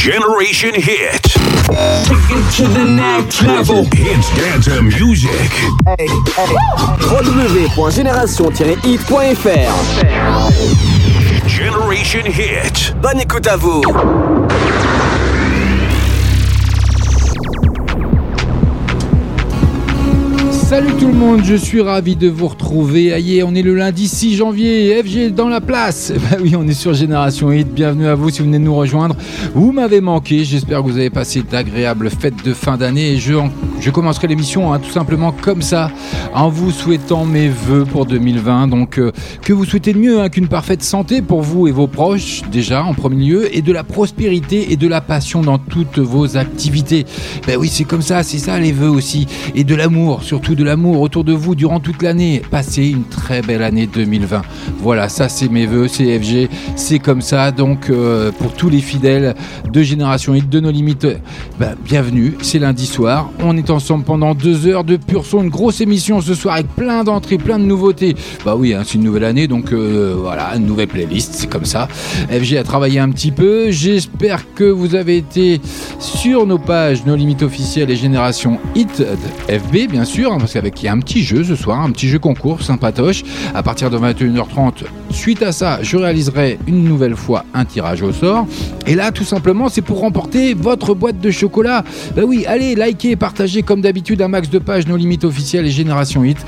Generation Hit. Take it to the next level. Hits dance music. Hey, www.génération-hit.fr Generation Hit. Bonne écoute à vous. Salut tout le monde, je suis ravi de vous retrouver. Aïe, on est le lundi 6 janvier, FG dans la place. Bah oui, on est sur Génération Hit. Bienvenue à vous si vous venez de nous rejoindre. Vous m'avez manqué. J'espère que vous avez passé d'agréables fêtes de fin d'année. Je, je commencerai l'émission hein, tout simplement comme ça, en vous souhaitant mes voeux pour 2020. Donc, euh, que vous souhaitez de mieux hein, qu'une parfaite santé pour vous et vos proches, déjà en premier lieu, et de la prospérité et de la passion dans toutes vos activités. Ben oui, c'est comme ça, c'est ça les vœux aussi. Et de l'amour, surtout de l'amour autour de vous durant toute l'année. Passez une très belle année 2020. Voilà, ça c'est mes voeux, c'est FG, c'est comme ça. Donc euh, pour tous les fidèles de Génération Hit, de nos limites, bah, bienvenue. C'est lundi soir. On est ensemble pendant deux heures de pur son, une grosse émission ce soir avec plein d'entrées, plein de nouveautés. Bah oui, hein, c'est une nouvelle année, donc euh, voilà, une nouvelle playlist, c'est comme ça. FG a travaillé un petit peu. J'espère que vous avez été sur nos pages, nos limites officielles et Génération Hit FB, bien sûr, parce qu'avec il y a un petit jeu ce soir, un petit jeu concours sympatoche. À partir de 21h30, suite à ça, je réaliserai une nouvelle fois un tirage au sort. Et là, tout simplement, c'est pour remporter votre boîte de chocolat. Bah oui, allez, likez, partagez comme d'habitude un max de pages, nos limites officielles et Génération Hit.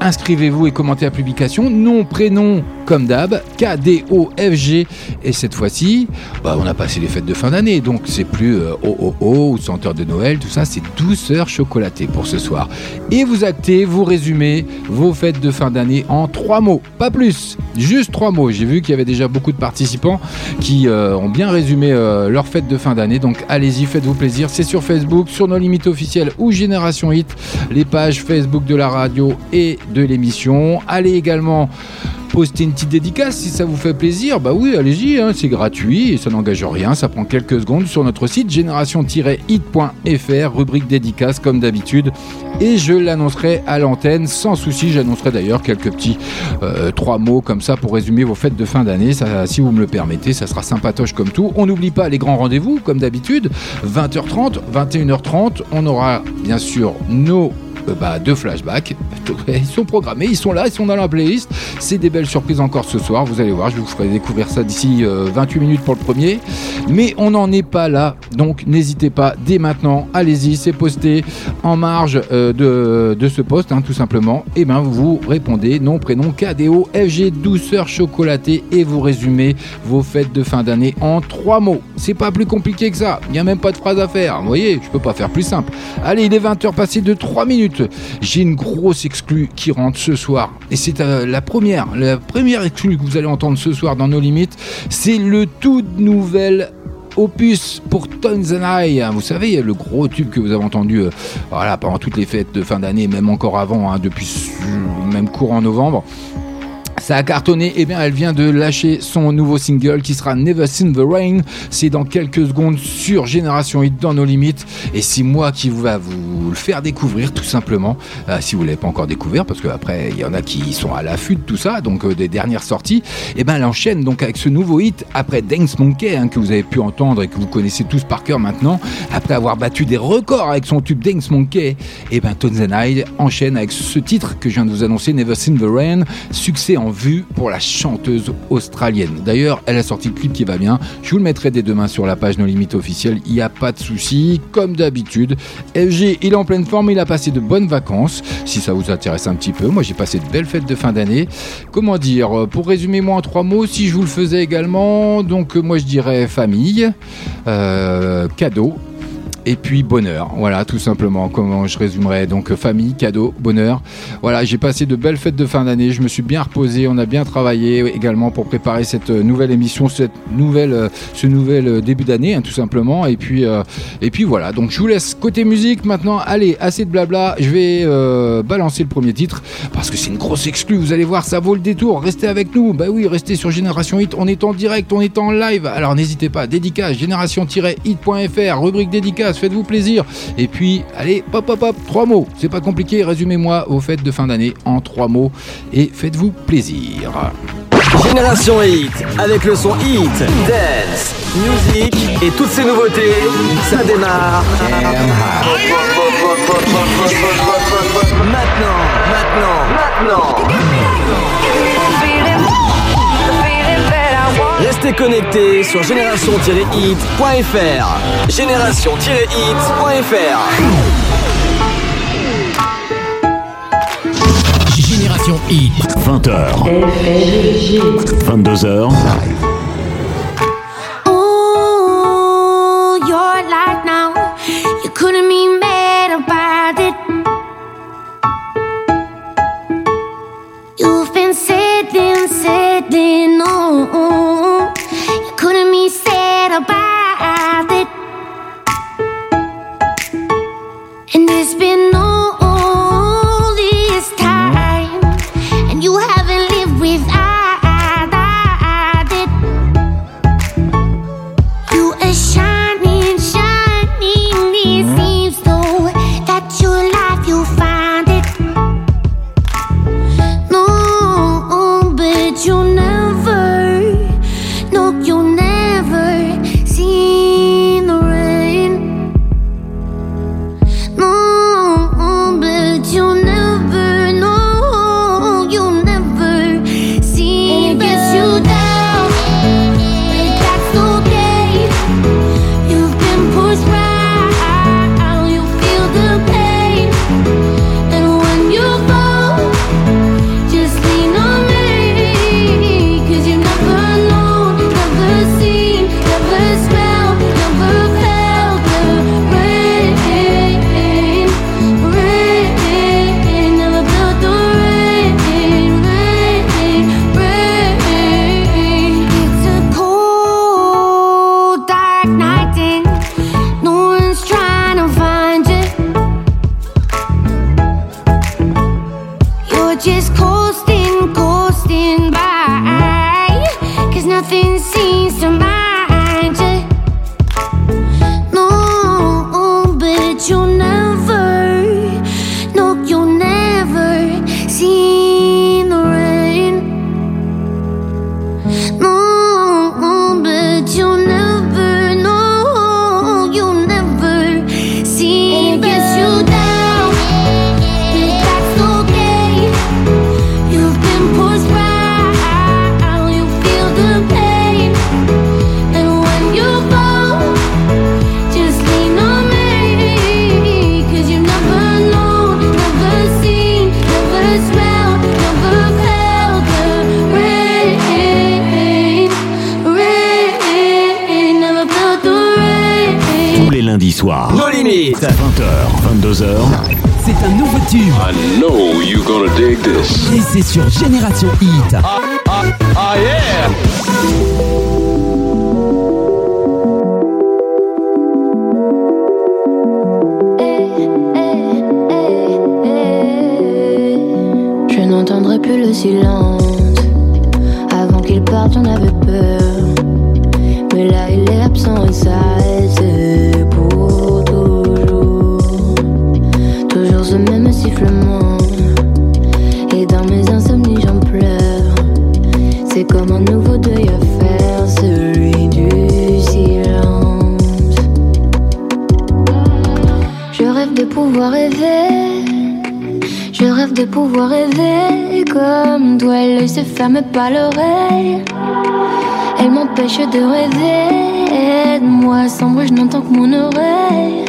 Inscrivez-vous et commentez la publication. Nom, prénom, comme d'hab, K-D-O-F-G. Et cette fois-ci, bah, on a passé les fêtes de fin d'année, donc c'est plus euh, oh, oh, ou senteur de Noël, tout ça, c'est douceur chocolatée pour ce soir. Et vous vous résumez vos fêtes de fin d'année en trois mots, pas plus, juste trois mots. J'ai vu qu'il y avait déjà beaucoup de participants qui euh, ont bien résumé euh, leur fête de fin d'année, donc allez-y, faites-vous plaisir. C'est sur Facebook, sur nos limites officielles ou Génération Hit, les pages Facebook de la radio et de l'émission. Allez également poster une petite dédicace si ça vous fait plaisir. Bah oui, allez-y, hein, c'est gratuit et ça n'engage rien. Ça prend quelques secondes sur notre site génération-hit.fr, rubrique dédicace comme d'habitude. Et je l'annoncerai à l'antenne sans souci. J'annoncerai d'ailleurs quelques petits euh, trois mots comme ça pour résumer vos fêtes de fin d'année. si vous me le permettez, ça sera sympatoche comme tout. On n'oublie pas les grands rendez-vous comme d'habitude. 20h30, 21h30. On aura bien sûr nos bah, deux flashbacks. Ils sont programmés, ils sont là, ils sont dans la playlist. C'est des belles surprises encore ce soir. Vous allez voir, je vous ferai découvrir ça d'ici 28 euh, minutes pour le premier. Mais on n'en est pas là. Donc n'hésitez pas dès maintenant. Allez-y, c'est posté en marge euh, de, de, ce poste, hein, tout simplement. Et eh bien vous répondez nom, prénom, KDO, FG, douceur chocolatée et vous résumez vos fêtes de fin d'année en trois mots. C'est pas plus compliqué que ça. Il n'y a même pas de phrase à faire. Vous voyez, je peux pas faire plus simple. Allez, il est 20h passé de 3 minutes. J'ai une grosse exclue qui rentre ce soir. Et c'est euh, la première, la première exclue que vous allez entendre ce soir dans nos limites. C'est le tout nouvel opus pour Tons and Vous savez, le gros tube que vous avez entendu euh, pendant toutes les fêtes de fin d'année, même encore avant, hein, depuis même courant novembre. Ça a cartonné, et eh bien elle vient de lâcher son nouveau single qui sera Never Seen the Rain. C'est dans quelques secondes sur Génération Hit dans nos limites. Et c'est moi qui va vous le faire découvrir tout simplement. Euh, si vous ne l'avez pas encore découvert, parce qu'après il y en a qui sont à l'affût de tout ça, donc euh, des dernières sorties. Et eh bien elle enchaîne donc avec ce nouveau hit après Dance Monkey hein, que vous avez pu entendre et que vous connaissez tous par cœur maintenant. Après avoir battu des records avec son tube Dance Monkey, et eh bien Tones enchaîne avec ce titre que je viens de vous annoncer, Never Seen the Rain. Succès en vue pour la chanteuse australienne. D'ailleurs, elle a sorti le clip qui va bien. Je vous le mettrai dès demain sur la page No Limites officielle. Il n'y a pas de souci. Comme d'habitude, FG, il est en pleine forme. Il a passé de bonnes vacances. Si ça vous intéresse un petit peu, moi j'ai passé de belles fêtes de fin d'année. Comment dire Pour résumer, moi en trois mots, si je vous le faisais également, donc moi je dirais famille, euh, cadeau et puis bonheur. Voilà, tout simplement. Comment je résumerais Donc famille, cadeau, bonheur. Voilà, j'ai passé de belles fêtes de fin d'année. Je me suis bien reposé. On a bien travaillé également pour préparer cette euh, nouvelle émission, cette nouvelle, euh, ce nouvel euh, début d'année, hein, tout simplement. Et puis, et puis voilà. Donc je vous laisse côté musique maintenant. Allez, assez de blabla. Je vais balancer le premier titre parce que c'est une grosse exclue. Vous allez voir, ça vaut le détour. Restez avec nous. Bah oui, restez sur Génération Hit. On est en direct, on est en live. Alors n'hésitez pas. Dédicace génération-hit.fr, rubrique dédicace faites-vous plaisir. Et puis, allez, pop, pop, pop, trois mots. C'est pas compliqué, résumez-moi vos fêtes de fin d'année en trois mots et faites-vous plaisir. Génération Hit, avec le son Hit, Dance, Music et toutes ces nouveautés, ça démarre. Maintenant, maintenant, maintenant. Restez connectés sur génération-hit.fr. Génération-hit.fr. Génération Hit. 20h. 22h. Ooh, your life now. You couldn't be mad about it. You've been sitting, sitting, oh. Nos limites. 20h, 22h. C'est un nouveau tube I know you're gonna dig this. et c'est sur Génération Hit. Je n'entendrai plus le silence. Avant qu'il parte, on avait peur. Mais là, il est absent et ça, de pouvoir rêver comme toi, l'œil se ferme pas l'oreille. Elle m'empêche de rêver. Aide-moi, sans bruit, je n'entends que mon oreille.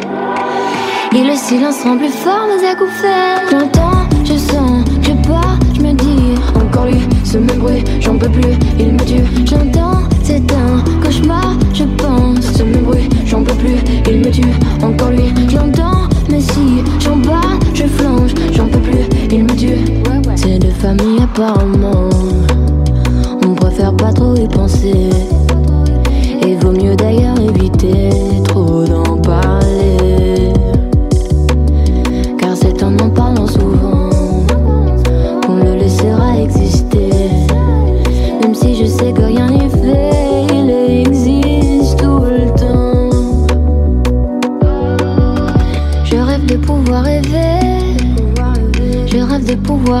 Et le silence rend plus fort mes faits. J'entends, je sens, je pars, je me dis encore lui, ce même bruit, j'en peux plus, il me tue. J'entends, c'est un cauchemar, je pense, ce même bruit, j'en peux plus, il me tue. Encore lui, j'entends, mais si j'en bats, je flanche, j'en peux plus, il me tue. C'est de famille apparemment, on préfère pas trop y penser. Et vaut mieux d'ailleurs éviter trop d'en parler.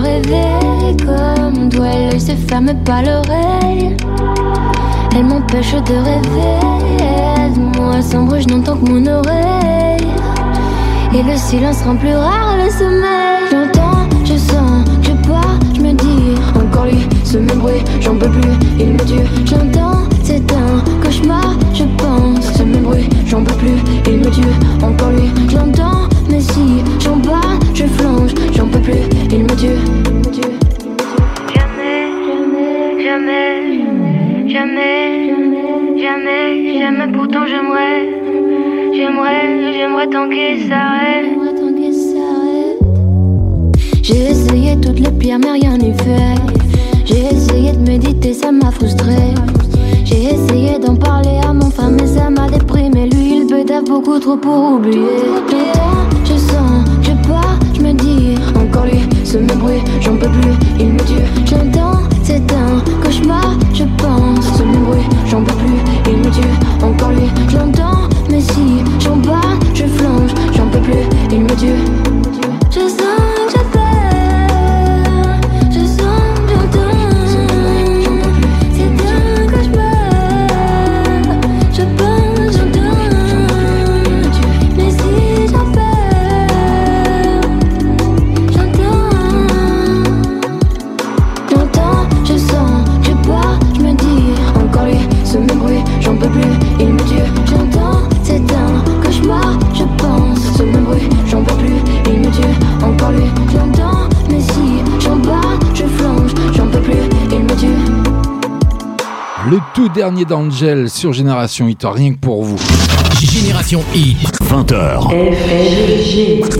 Rêver. Comme toi. L'œil se ferme pas l'oreille. Elle m'empêche de rêver. Aide-moi, sombre, je n'entends que mon oreille. Et le silence rend plus rare le sommeil. J'entends, je sens, je pars, je me dis encore lui, ce même bruit, j'en peux plus, il me tue. J'entends, c'est un cauchemar, je pense, ce même bruit, j'en peux plus, il me tue. Encore lui, j'entends, si j'en parle, je flanche, j'en peux plus, il me tue. Jamais, jamais, jamais, jamais, jamais, jamais, pourtant j'aimerais, j'aimerais, j'aimerais tant qu'il s'arrête. J'ai essayé toutes les pierres, mais rien n'y fait. J'ai essayé de méditer, ça m'a frustré. J'ai essayé d'en parler à mon frère, mais ça m'a déprimé. Lui, il bedave beaucoup trop pour oublier. Ce même bruit, j'en peux plus, il me tue. J'entends, c'est un cauchemar, je pense, ce même bruit, j'en peux plus, il me tue. Encore lui, j'entends, mais si j'en parle, je flanche, j'en peux plus, il me tue. Dernier d'Angel sur Génération Hit, rien que pour vous. Génération Hit. 20h.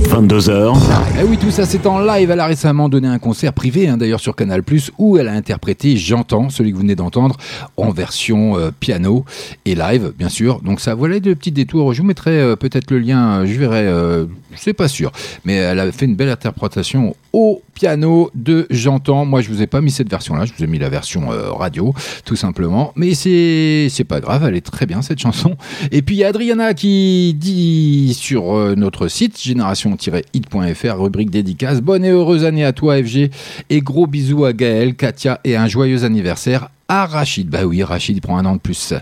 22h. Eh oui, tout ça c'est en live. Elle a récemment donné un concert privé, hein, d'ailleurs sur Canal+, où elle a interprété J'entends, celui que vous venez d'entendre, en version euh, piano et live, bien sûr. Donc ça, voilà de petits détours. Je vous mettrai euh, peut-être le lien, euh, je verrai, euh, c'est pas sûr. Mais elle a fait une belle interprétation au piano de J'entends. Moi, je vous ai pas mis cette version-là, je vous ai mis la version euh, radio, tout simplement. Mais c'est c'est pas grave, elle est très bien cette chanson. Et puis il y a Adriana qui dit sur euh, notre site génération-hit.fr, rubrique dédicace. Bonne et heureuse année à toi, FG. Et gros bisous à Gaël, Katia et un joyeux anniversaire à Rachid. Bah oui, Rachid il prend un an de plus.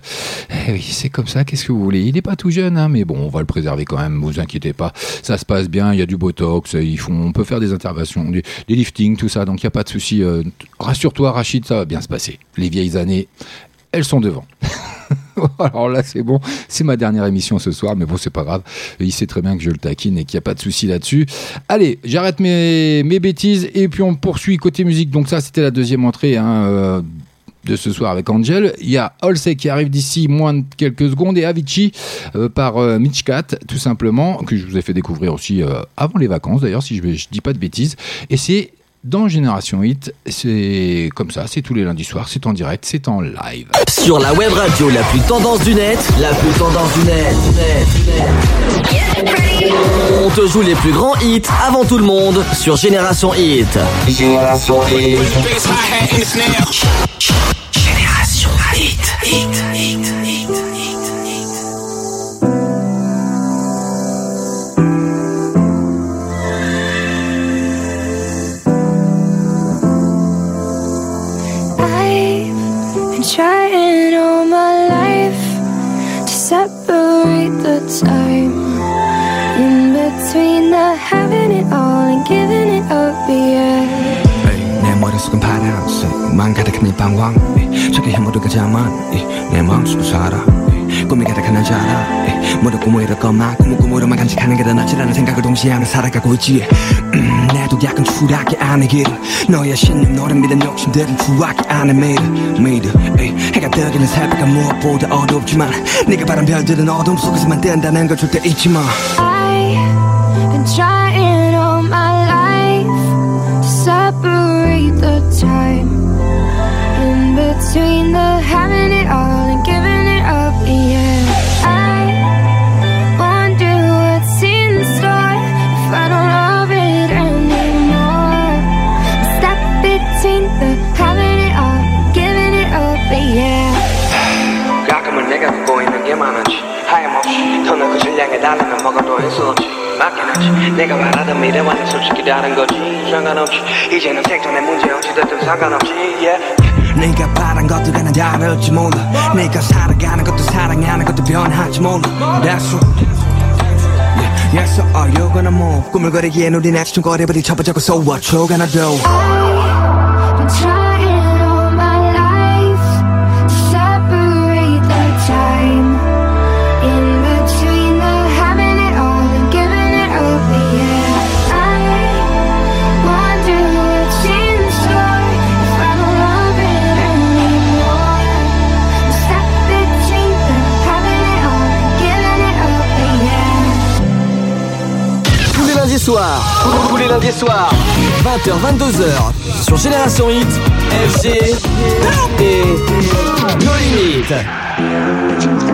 Eh oui, c'est comme ça, qu'est-ce que vous voulez? Il n'est pas tout jeune, hein, mais bon, on va le préserver quand même, vous inquiétez pas. Ça se passe bien, il y a du botox, ils font, on peut faire des interventions, des, des liftings, tout ça, donc il n'y a pas de souci. euh, Rassure-toi, Rachid, ça va bien se passer. Les vieilles années, elles sont devant. Alors là, c'est bon. C'est ma dernière émission ce soir, mais bon, c'est pas grave. Il sait très bien que je le taquine et qu'il n'y a pas de souci là-dessus. Allez, j'arrête mes, mes bêtises et puis on poursuit côté musique. Donc ça, c'était la deuxième entrée hein, euh, de ce soir avec Angel. Il y a Halsey qui arrive d'ici moins de quelques secondes et Avicii euh, par euh, Mitch Cat, tout simplement, que je vous ai fait découvrir aussi avant les vacances d'ailleurs, si je ne dis pas de bêtises. Et c'est dans Génération Hit, c'est comme ça, c'est tous les lundis soirs, c'est en direct, c'est en live. Sur la web radio la plus tendance du net, la plus tendance du net, net, net. On te joue les plus grands hits avant tout le monde sur Génération Hit. Génération Hit. Génération Hit. Hit, hit, hit, hit, hit. separate the time in between the having it all and giving it up, yeah. 내 머릿속은 파란색 만 가득한 이 방황 저기 모두가 자만 내 마음속을 살아 꿈이 가득한 날 자라 모두 꿈을 것만 꿈을 꿈으로만 간직하는 게 더 낫지라는 생각을 동시에 하며 살아가고 있지. 음, 내도 약간 추락이 길을 너의 신념 너를 믿은 욕심들은 추락이 아닌 미래. 미래 에이, 해가 뜨기는 새벽은 무엇보다 어둡지만 네가 바란 별들은 어둠 속에서만 뜬다는 걸 절대 잊지 마. Between the having it all and giving 달리면 뭐가 더 있을지. 맞긴 하지. 내가 바라던 미래와는 솔직히 다른 거지. 상관없지. 이제는 생존의 문제 어찌됐든 상관없지. yeah. 네가 바란 것들과는 다를지 몰라. 네가 살아가는 것도 사랑하는 것도 변할지 몰라. That's what Yes, so are you gonna move? 꿈을 거리기엔 우린 좀 거리버리 쳐보자고 So what? you gonna do? Soirs, tous les lundis soirs, 20h, 22h, sur Génération Hit, FG et nos limites.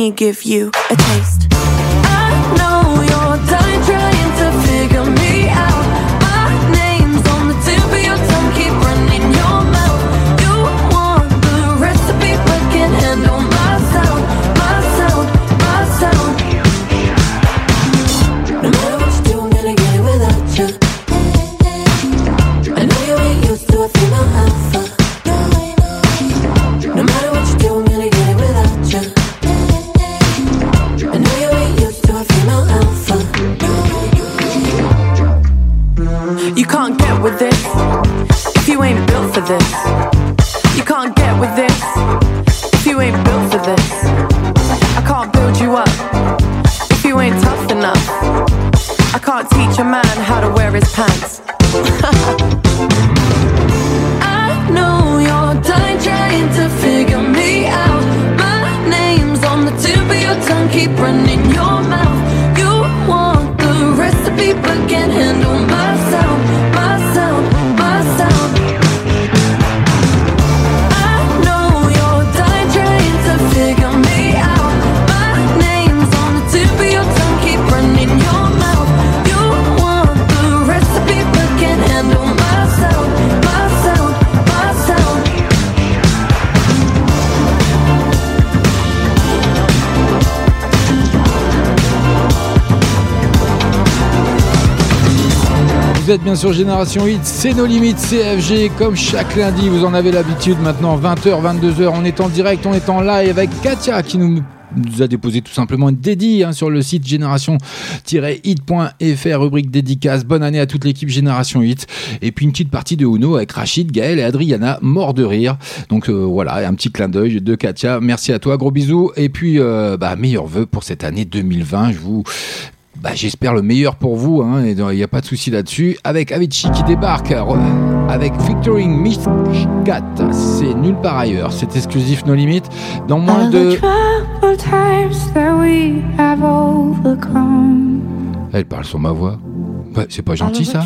Me give you a taste. Vous êtes bien sur Génération 8, c'est nos limites CFG comme chaque lundi, vous en avez l'habitude maintenant 20h, 22h, on est en direct, on est en live avec Katia qui nous nous a déposé tout simplement une dédie hein, sur le site génération-hit.fr, rubrique dédicace. Bonne année à toute l'équipe Génération Hit. Et puis une petite partie de Uno avec Rachid, Gaël et Adriana, mort de rire. Donc euh, voilà, un petit clin d'œil de Katia. Merci à toi, gros bisous. Et puis, euh, bah, meilleurs vœux pour cette année 2020. Je vous bah, j'espère le meilleur pour vous, hein, et il n'y a pas de souci là-dessus. Avec Avicii qui débarque, euh, avec Featuring Mishkat, c'est nulle part ailleurs, c'est exclusif nos limites. Dans moins de. Elle parle sur ma voix. Ouais, c'est pas gentil ça.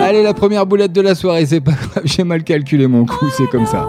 Allez, la première boulette de la soirée, c'est pas grave, j'ai mal calculé mon coup, c'est comme ça.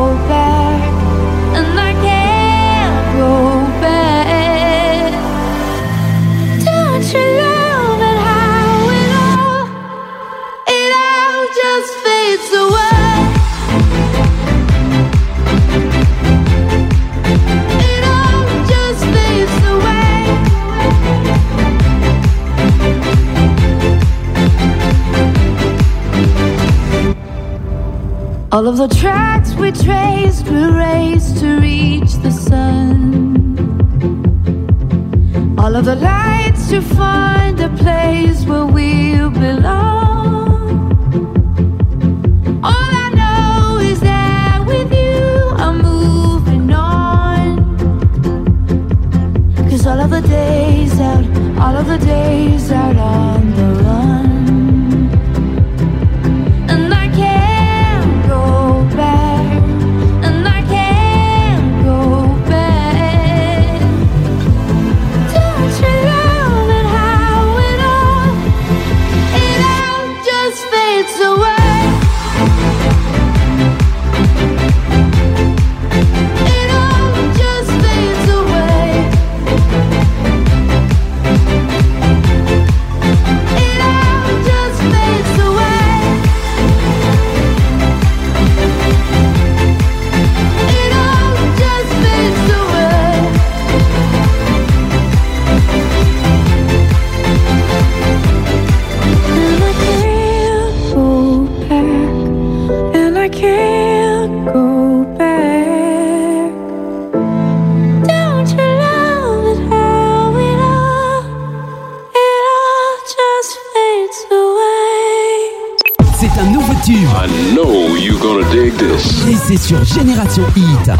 All of the tracks we traced were raised to reach the sun. All of the lights to find a place where we belong. All I know is that with you I'm moving on. All of the days out, all of the days out on Génération Hit.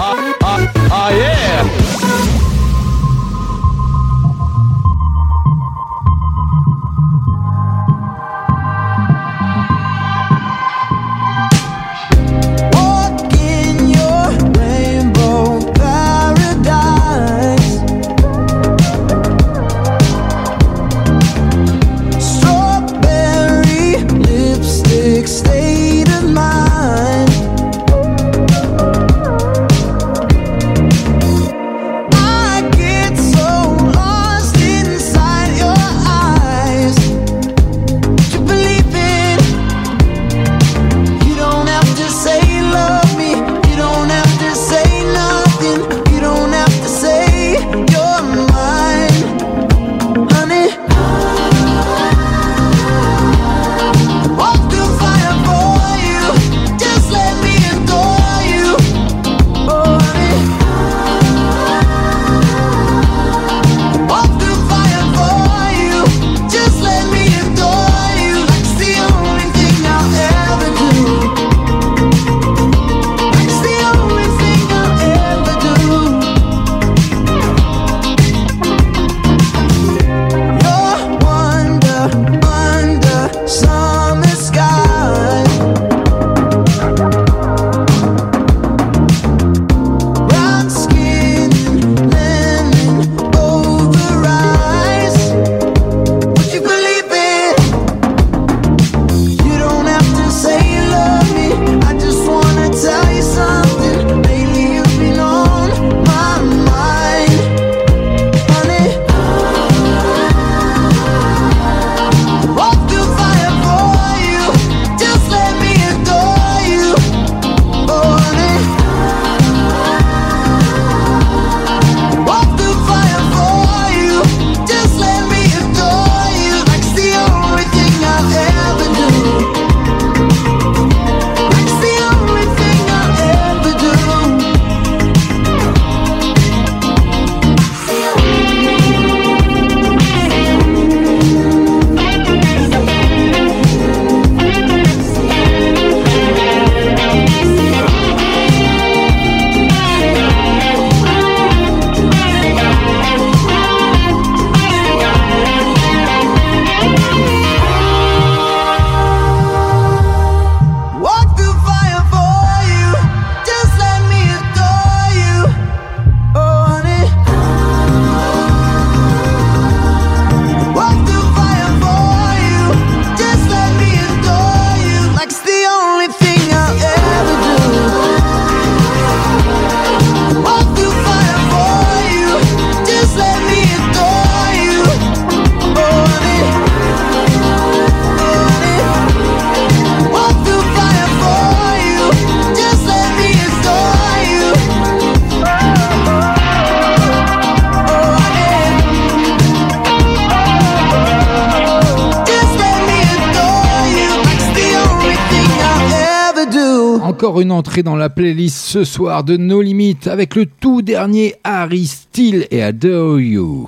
Une entrée dans la playlist ce soir de No Limit avec le tout dernier Harry Steele et Adore You.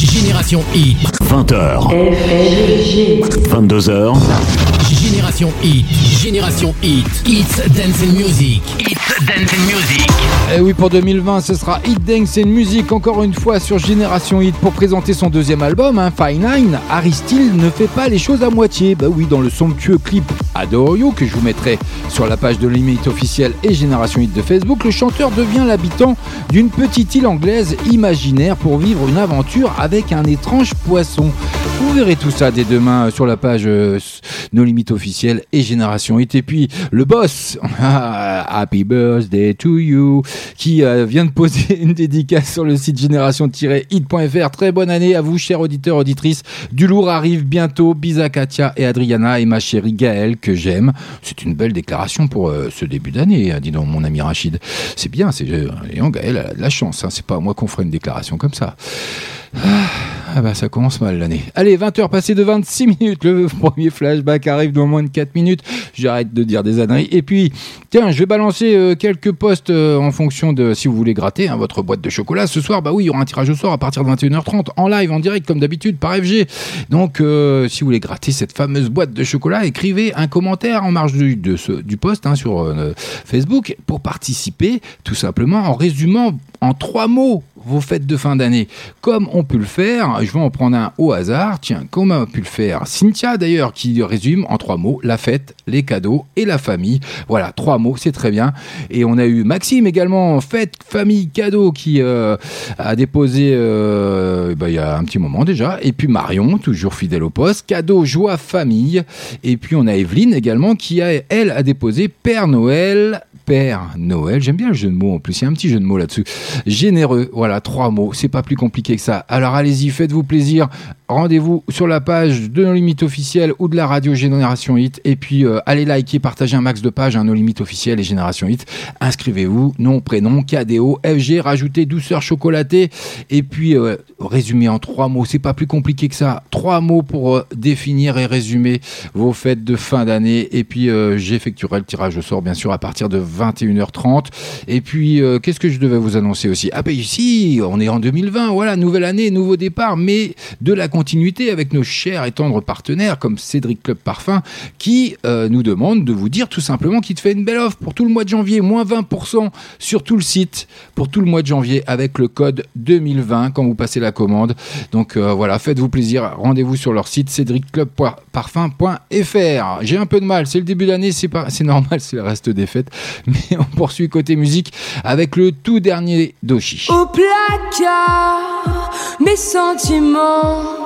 Génération Hit. 20h. 22h. Génération Hit. Génération Hit. It's Dance and Music. It's Dance and Music. Et Eh oui, pour 2020, ce sera Hit Dance and Music encore une fois sur Génération Hit pour présenter son deuxième album, hein, Fine Nine. Harry Steele ne fait pas les choses à moitié. Bah oui, dans le somptueux clip Adore You que je vous mettrai sur la page de Limite officielle et Génération Hit de Facebook, le chanteur devient l'habitant d'une petite île anglaise imaginaire pour vivre une aventure avec un étrange poisson. Vous verrez tout ça dès demain sur la page euh, No Limite officielle et Génération Hit. Et puis le boss, Happy Birthday to you, qui euh, vient de poser une dédicace sur le site génération-hit.fr. Très bonne année à vous, chers auditeurs, auditrices. Du lourd arrive bientôt. Bisa Katia et Adriana et ma chérie Gaëlle que j'aime. C'est une belle déclaration pour euh, ce début d'année, hein, dis donc mon ami Rachid. C'est bien, c'est euh, Léon Gaëlle a de la chance. hein. C'est pas à moi qu'on ferait une déclaration comme ça. Ah bah ça commence mal l'année. Allez, 20h passées de 26 minutes. Le premier flashback arrive dans moins de 4 minutes. J'arrête de dire des âneries. Et puis, tiens, je vais balancer euh, quelques posts euh, en fonction de si vous voulez gratter hein, votre boîte de chocolat. Ce soir, bah oui, il y aura un tirage au sort à partir de 21h30 en live, en direct, comme d'habitude, par FG. Donc, euh, si vous voulez gratter cette fameuse boîte de chocolat, écrivez un commentaire en marge du, de post hein, sur Facebook pour participer, tout simplement en résumant en trois mots vos fêtes de fin d'année, comme on peut le faire. Je vais en prendre un au hasard. Tiens, comme a pu le faire Cynthia d'ailleurs, qui résume en trois mots la fête, les cadeaux et la famille. Voilà, trois mots, c'est très bien. Et on a eu Maxime également, fête, famille, cadeaux, qui euh, a déposé euh, bah, il y a un petit moment déjà. Et puis Marion, toujours fidèle au poste, cadeau, joie, famille. Et puis on a Evelyne également, qui a, elle, a déposé Père Noël, Père Noël. J'aime bien le jeu de mots en plus. Il y a un petit jeu de mots là-dessus. Généreux. Voilà, trois mots. C'est pas plus compliqué que ça. Alors allez-y, faites-vous plaisir. Rendez-vous sur la page de nos limites officielles ou de la radio Génération Hit. Et puis euh, allez liker, partager un max de pages, hein, nos limites officielles et Génération Hit. Inscrivez-vous, nom, prénom, KDO, FG, rajoutez douceur chocolatée. Et puis euh, résumé en trois mots. C'est pas plus compliqué que ça. Trois mots pour euh, définir et résumer vos fêtes de fin d'année. Et puis euh, j'effectuerai le tirage au sort, bien sûr, à partir de 21h30. Et puis, qu'est-ce que je devais vous annoncer aussi? Ah ben ici, on est en 2020, voilà, nouvelle année, nouveau départ, mais de la continuité avec nos chers et tendres partenaires comme Cédric Club Parfum, qui euh, nous demande de vous dire tout simplement qu'il te fait une belle offre pour tout le mois de janvier, moins 20% sur tout le site pour tout le mois de janvier avec le code 2020 quand vous passez la commande. Donc euh, voilà, faites-vous plaisir, rendez-vous sur leur site cédricclubparfum.fr. J'ai un peu de mal, c'est le début d'année, c'est c'est normal, c'est le reste des fêtes, mais on poursuit côté musique avec le tout dernier Doshi. Au placard, mes sentiments,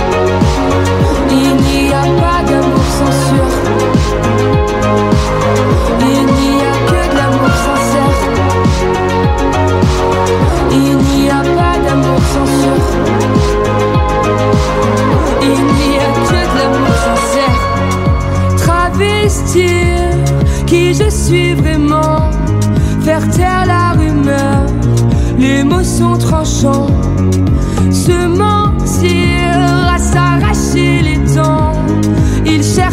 Qui je suis vraiment. Faire taire la rumeur. Les mots sont tranchants.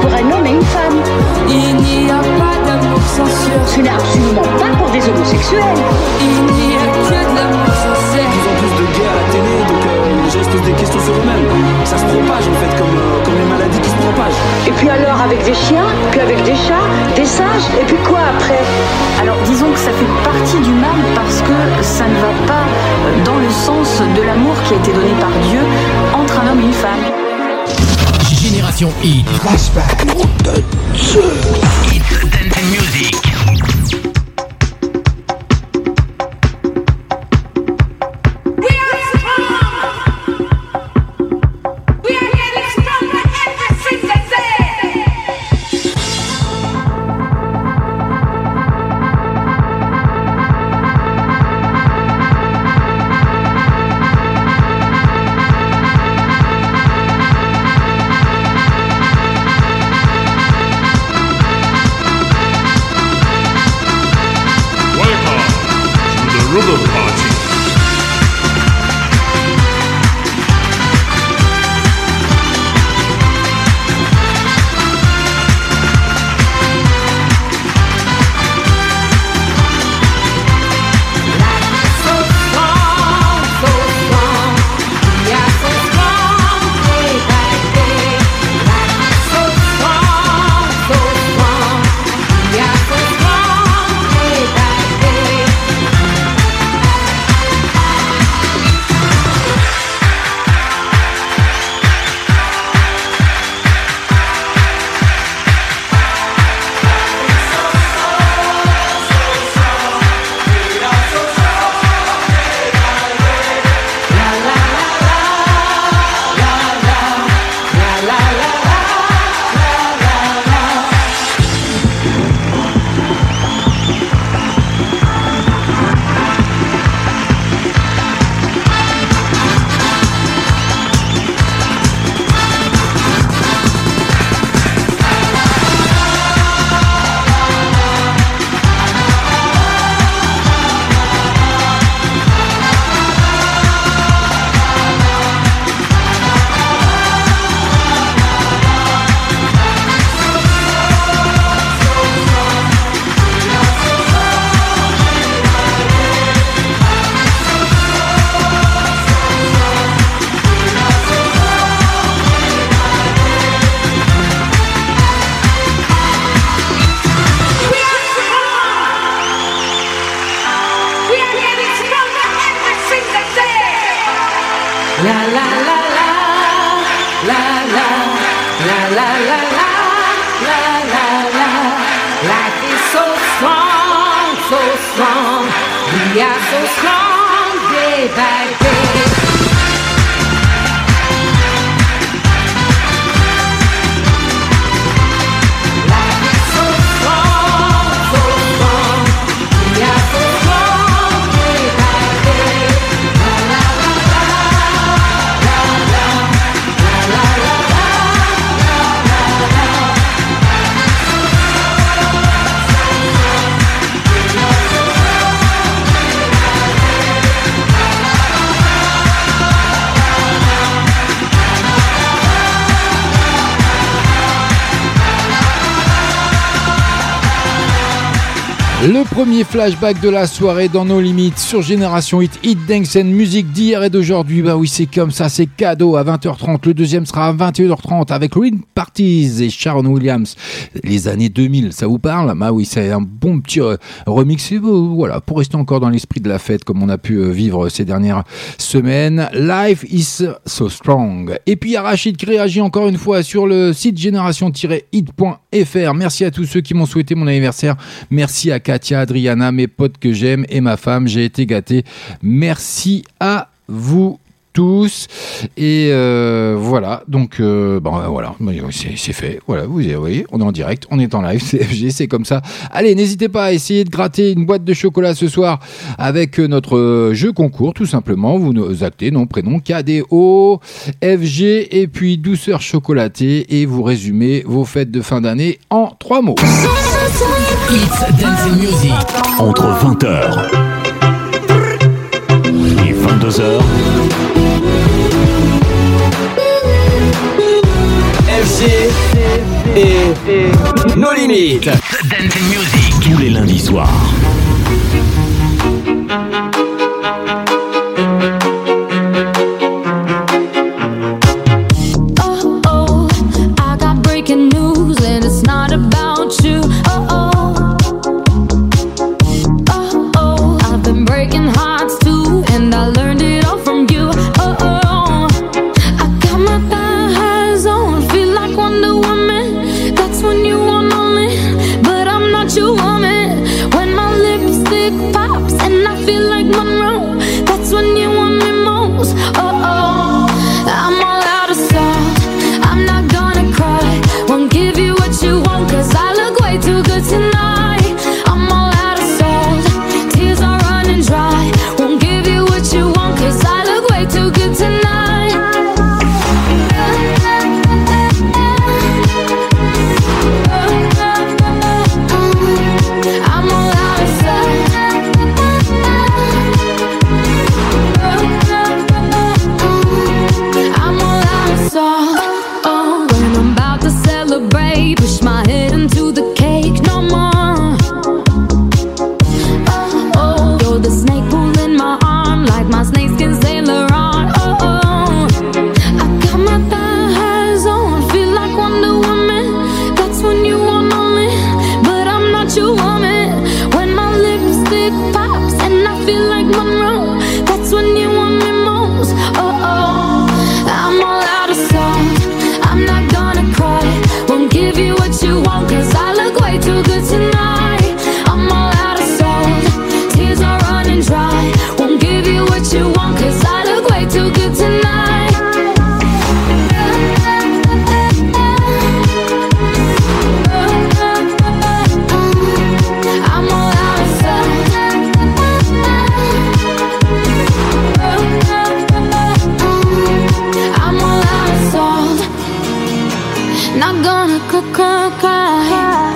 pour un homme et une femme. Il n'y a pas d'amour sans sûr Ce n'est absolument pas pour des homosexuels. Il n'y a que de l'amour sincère plus en plus de gays à la télé, donc euh, les gens se posent des questions sur eux-mêmes. Ça se propage en fait, comme, euh, comme les maladies qui se propagent. Et puis alors avec des chiens, puis avec des chats, des singes, et puis quoi après? Alors disons que ça fait partie du mal parce que ça ne va pas dans le sens de l'amour qui a été donné par Dieu entre un homme et une femme. Génération Hit. Flashback. Hit Dance Music. Le premier flashback de la soirée dans nos limites sur Génération Hit, Hit Dance and Musique d'hier et d'aujourd'hui. Bah oui, c'est comme ça, c'est cadeau à 20h30. Le deuxième sera à 21h30 avec Green Parties et Sharon Williams. Les années 2000, ça vous parle? Bah oui, c'est un bon petit euh, remix. Voilà, pour rester encore dans l'esprit de la fête comme on a pu euh, vivre ces dernières semaines. Life is so strong. Et puis il y a Rachid qui réagit encore une fois sur le site génération-hit.fr. Merci à tous ceux qui m'ont souhaité mon anniversaire. Merci à Katia, Adriana, mes potes que j'aime et ma femme. J'ai été gâté. Merci à vous tous. Et euh, voilà. Donc euh, bon euh, voilà c'est c'est fait. Voilà vous voyez on est en direct on est en live c'est c'est comme ça. Allez n'hésitez pas à essayer de gratter une boîte de chocolat ce soir avec notre euh, jeu concours tout simplement. Vous nous actez nom prénom KDO FG et puis douceur chocolatée et vous résumez vos fêtes de fin d'année en trois mots It's Dance Music. Entre 20h et 22h, FG et nos limites. Dance and Music. tous les lundis soirs. Not gonna cry,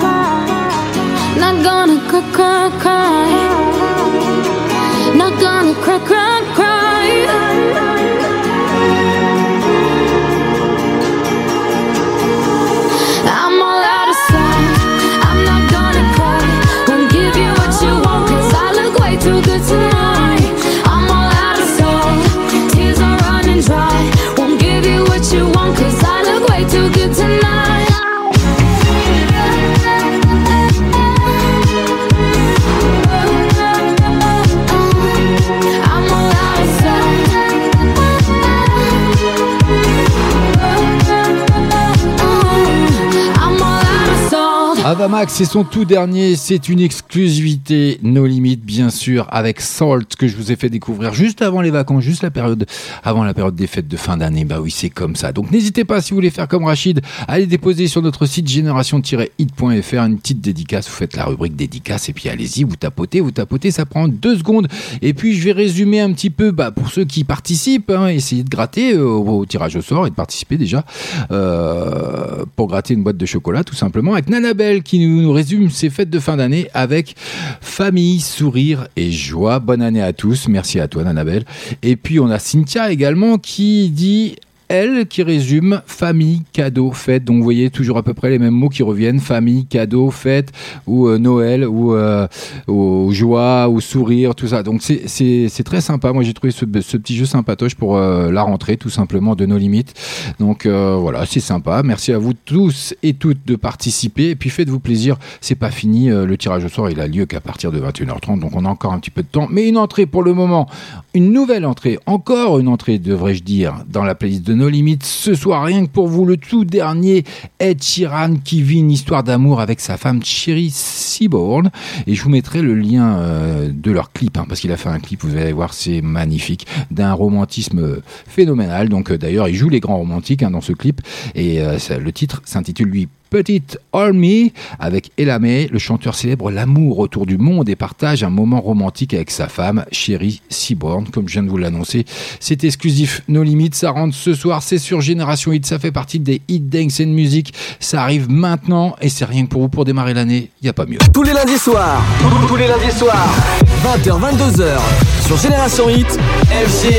c'est son tout dernier, c'est une exclusivité, nos limites bien sûr, avec Salt que je vous ai fait découvrir juste avant les vacances, juste la période, avant la période des fêtes de fin d'année. Bah oui, c'est comme ça. Donc n'hésitez pas si vous voulez faire comme Rachid, allez déposer sur notre site génération-hit.fr une petite dédicace. Vous faites la rubrique dédicace et puis allez-y, vous tapotez, vous tapotez, ça prend deux secondes. Et puis je vais résumer un petit peu, bah, pour ceux qui participent, hein, essayez de gratter euh, au, au tirage au sort et de participer déjà euh, pour gratter une boîte de chocolat tout simplement avec Nanabelle qui nous, nous résume ses fêtes de fin d'année avec famille, sourire et joie. Bonne année à tous. Merci à toi Nanabelle. Et puis on a Cynthia également qui dit L qui résume famille, cadeau, fête. Donc vous voyez toujours à peu près les mêmes mots qui reviennent famille, cadeau, fête ou euh, Noël ou, euh, ou joie ou sourire, tout ça. Donc c'est- très sympa. Moi j'ai trouvé ce, petit jeu sympatoche pour euh, la rentrée tout simplement de nos limites. Donc voilà, c'est sympa. Merci à vous tous et toutes de participer. Et puis faites-vous plaisir. C'est pas fini. Le tirage au sort il a lieu qu'à partir de 21h30. Donc on a encore un petit peu de temps. Mais une entrée pour le moment. Une nouvelle entrée. Encore une entrée devrais-je dire dans la playlist de nos limites. Ce soir rien que pour vous le tout dernier Ed Sheeran qui vit une histoire d'amour avec sa femme Cherry Seaborn. Et je vous mettrai le lien euh, de leur clip hein, parce qu'il a fait un clip. Vous allez voir c'est magnifique d'un romantisme euh, phénoménal. Donc euh, d'ailleurs il joue les grands romantiques hein, dans ce clip et le titre s'intitule lui Petite Army avec Elamé, le chanteur célèbre l'amour autour du monde et partage un moment romantique avec sa femme, Chérie Seaborn, comme je viens de vous l'annoncer. C'est exclusif, nos limites, ça rentre ce soir, c'est sur Génération Hit, ça fait partie des Hit Dance and Music, ça arrive maintenant et c'est rien que pour vous pour démarrer l'année, il n'y a pas mieux. Tous les lundis soirs, tous les lundis soirs, 20h, 22h, sur Génération Hit, FG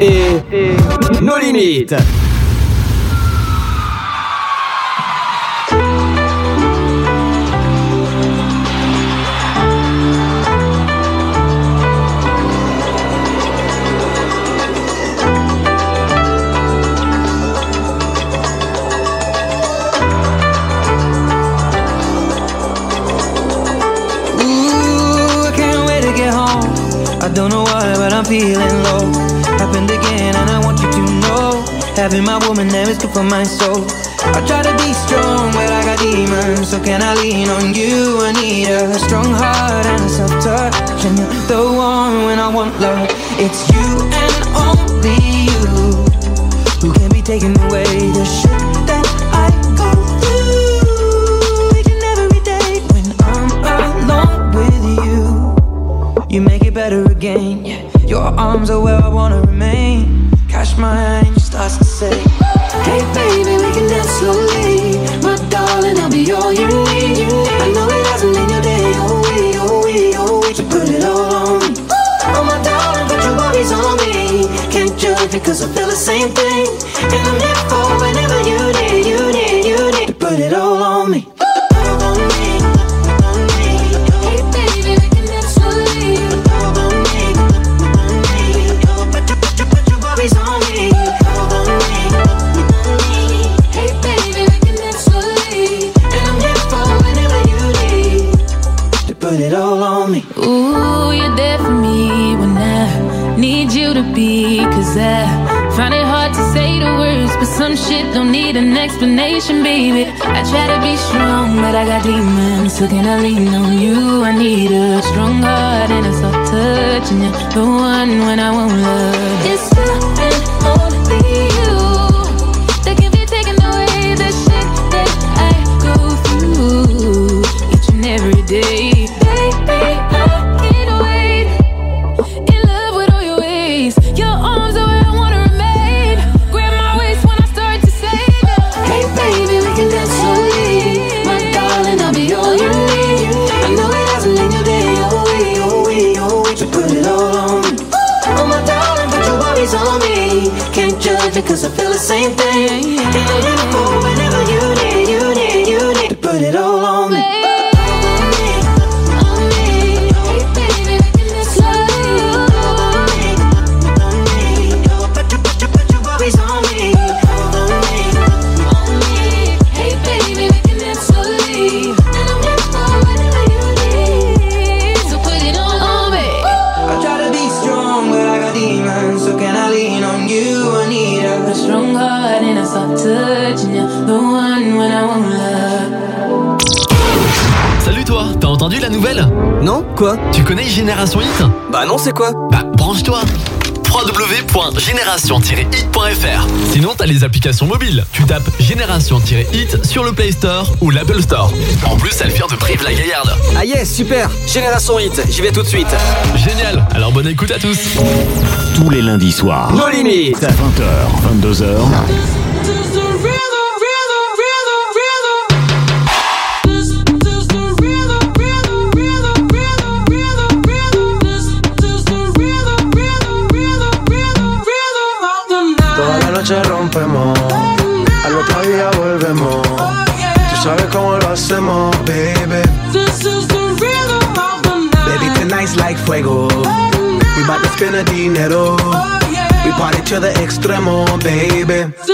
et nos limites. Feeling low. Happened again, and I want you to know. Having my woman there is good for my soul. I try to be strong, but I got demons. So can I lean on you? I need a strong heart and a soft touch. And the one when I want love. It's you and only you who can be taking away the shit You make it better again. Yeah. Your arms are where I wanna remain. Catch my hand, you starts to say, Hey baby, we can dance slowly. My darling, I'll be all you need. So can I lean on you? I need a strong heart and a soft touch. And you're the one when I won't love. Les applications mobiles. Tu tapes Génération-hit sur le Play Store ou l'Apple Store. En plus, elle vient de Brive-la-Gaillarde. Ah yes, super Génération Hit, j'y vais tout de suite. Génial Alors bonne écoute à tous Tous les lundis soirs. Nos limites. 20h, 22h. We party to the extremo, baby.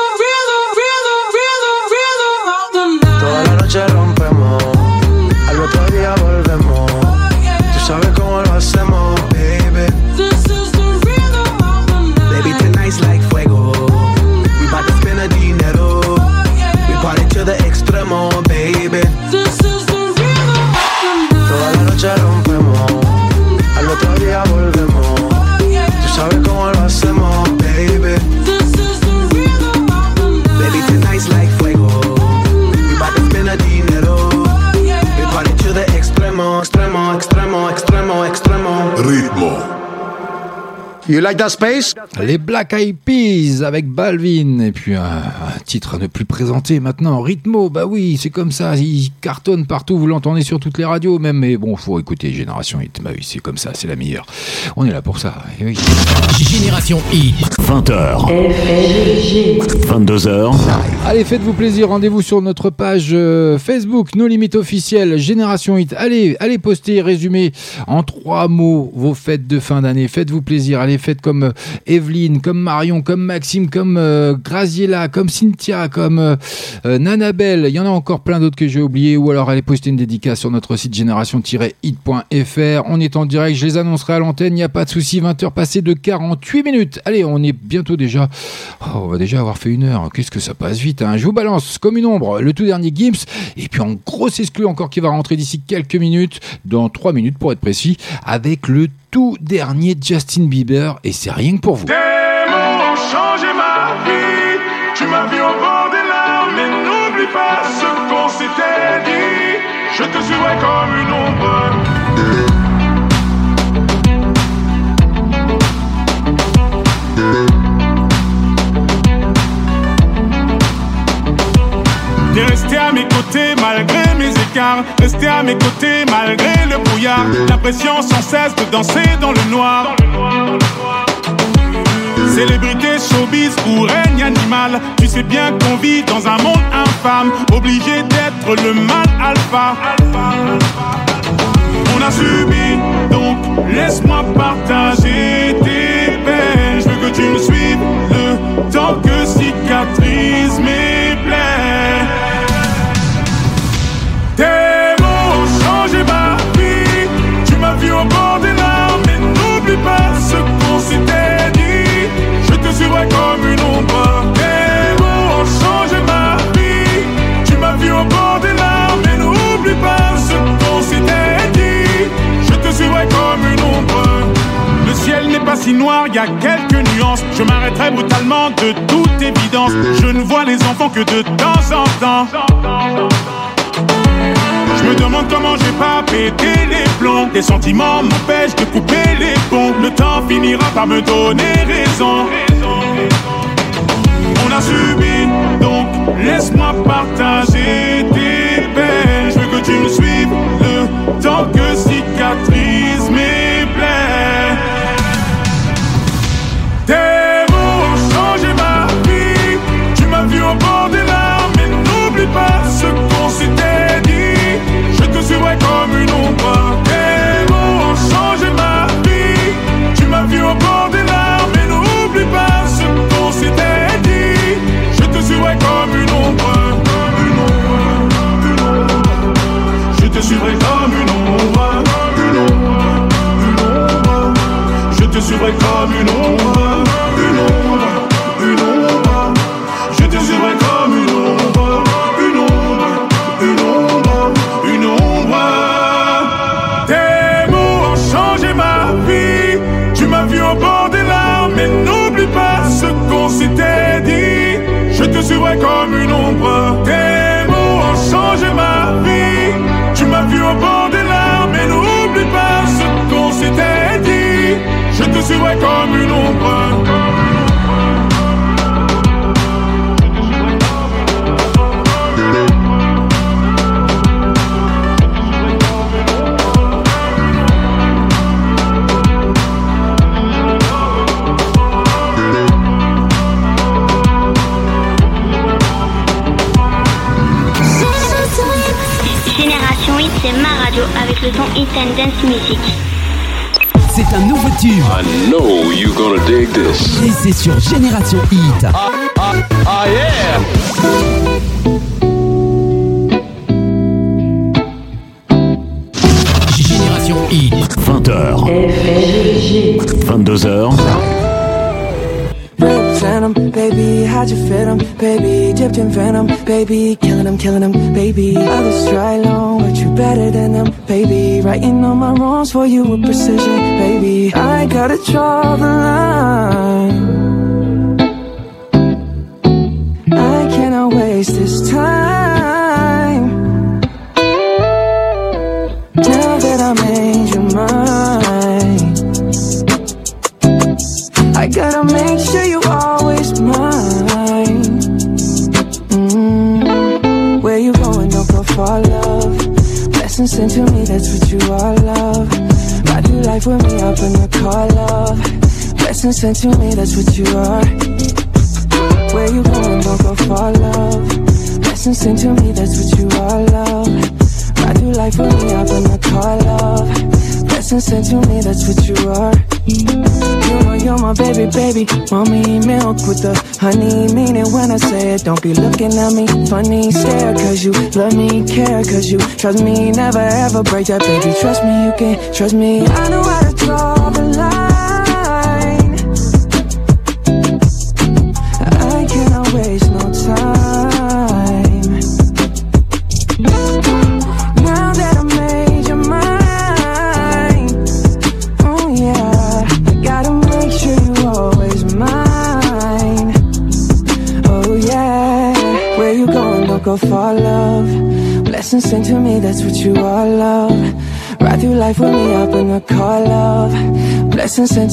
You like that space? Les Black Eyed Peas avec Balvin. Et puis un, un titre à ne plus présenter maintenant. Ritmo bah oui c'est comme ça. Il cartonne partout. Vous l'entendez sur toutes les radios même. Mais bon faut écouter Génération Hit. Bah oui c'est comme ça. C'est la meilleure. On est là pour ça. Eh oui. Génération Hit. 20h. 22h. Allez, faites-vous plaisir, rendez-vous sur notre page euh, Facebook, nos limites officielles, Génération Hit. Allez, allez poster, résumer en trois mots vos fêtes de fin d'année. Faites-vous plaisir, allez, faites comme euh, Evelyne, comme Marion, comme Maxime, comme euh, Graziella, comme Cynthia, comme euh, euh, Nanabelle. Il y en a encore plein d'autres que j'ai oubliés. Ou alors allez poster une dédicace sur notre site génération-hit.fr. On est en direct, je les annoncerai à l'antenne, il n'y a pas de souci. 20h passées de 48 minutes. Allez, on est bientôt déjà. Oh, on va déjà avoir fait une heure. Qu'est-ce que ça passe vite. hein. Je vous balance comme une ombre le tout dernier Gims. Et puis en grosse exclu encore qui va rentrer d'ici quelques minutes, dans 3 minutes pour être précis, avec le tout dernier Justin Bieber. Et c'est rien que pour vous. Tes mots ont changé ma vie. Tu m'as vu au bord des larmes, mais n'oublie pas ce qu'on s'était dit. Je te suivrai comme une ombre. Mes côtés malgré mes écarts, resté à mes côtés malgré le brouillard. L'impression sans cesse de danser dans le noir. Célébrité, showbiz ou règne animal, tu sais bien qu'on vit dans un monde infâme, obligé d'être le mal alpha. On a subi, donc laisse-moi partager tes peines. Je veux que tu me suives le temps que cicatrise mes plaies. Si noir, y a quelques nuances. Je m'arrêterai brutalement de toute évidence. Je ne vois les enfants que de temps en temps. Je me demande comment j'ai pas pété les plombs. Tes sentiments m'empêchent de couper les ponts. Le temps finira par me donner raison. On a subi, donc laisse-moi partager tes peines. Je veux que tu me suives le temps que cicatrise mes plaies. Tes mots ont changé ma vie. Tu m'as vu au bord des larmes, mais n'oublie pas ce qu'on s'était dit. Je te suivrai comme une ombre. Comme une ombre, le son Hit and Dance Music. C'est un nouveau tube. I know you're gonna dig this. Et c'est sur Génération Hit. Ah yeah! Génération Hit. 20h. 22h. Venom, baby, killing 'em, killing 'em, baby. Others try long, but you better than them, baby. Writing all my wrongs for you with precision, baby. I gotta draw the line. I cannot waste this time. Are, love. Through life with me up in the car, love. Blessings sent to me, that's what you are. Where you going? Don't go far, love. Blessings sent to me, that's what you are, love. Ride through life with me up in the car, love. Blessings sent to me, that's what you are. You're my baby, baby. Mommy milk with the honey. Mean it when I say it. Don't be looking at me funny. Stare cause you love me, care cause you trust me. Never ever break that, baby. Trust me, you can trust me. I know how to draw the line.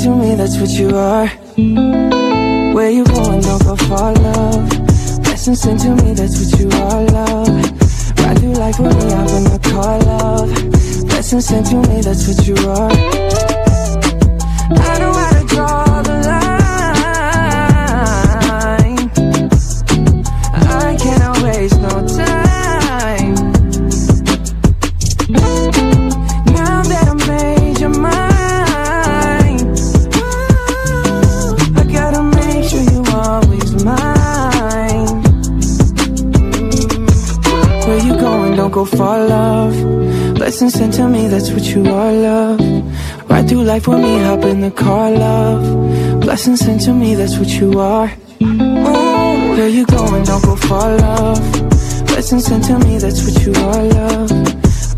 To me, that's what you are. Where you going? Don't go far, love. Blessings sent to me, that's what you are, love. Ride through life with me up in the car, love. Blessings sent to me, that's what you are. I know you are, love. Ride through life with me, hop in the car, love. Blessings sent to me, that's what you are. Ooh, where you going? Don't go far, love. Blessings sent to me, that's what you are, love.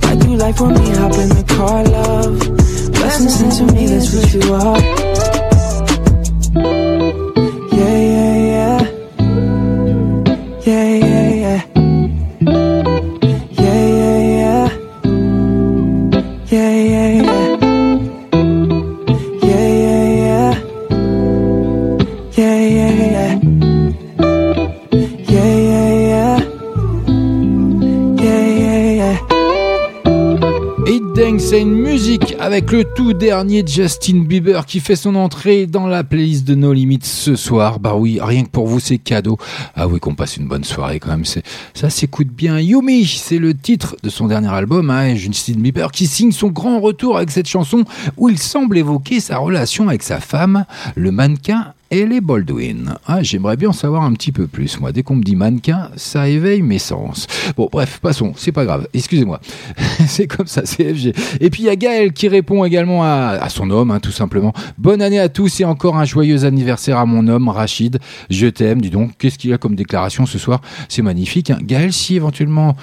Ride through life with me, hop in the car, love. Blessings sent to me, that's what you are. Avec le tout dernier Justin Bieber qui fait son entrée dans la playlist de No Limits ce soir. Bah oui, rien que pour vous c'est cadeau. Ah oui, qu'on passe une bonne soirée quand même. Ça s'écoute bien. Yumi, c'est le titre de son dernier album. Hein, Justin Bieber qui signe son grand retour avec cette chanson où il semble évoquer sa relation avec sa femme, le mannequin et les Baldwin. Ah, j'aimerais bien en savoir un petit peu plus. Moi, dès qu'on me dit mannequin, ça éveille mes sens. Bon, bref, passons. C'est pas grave. Excusez-moi. c'est comme ça, c'est FG. Et puis il y a Gaël qui répond également à, son homme, hein, tout simplement. Bonne année à tous et encore un joyeux anniversaire à mon homme, Rachid. Je t'aime. Dis donc, qu'est-ce qu'il a comme déclaration ce soir? C'est magnifique. hein. Gaël, si éventuellement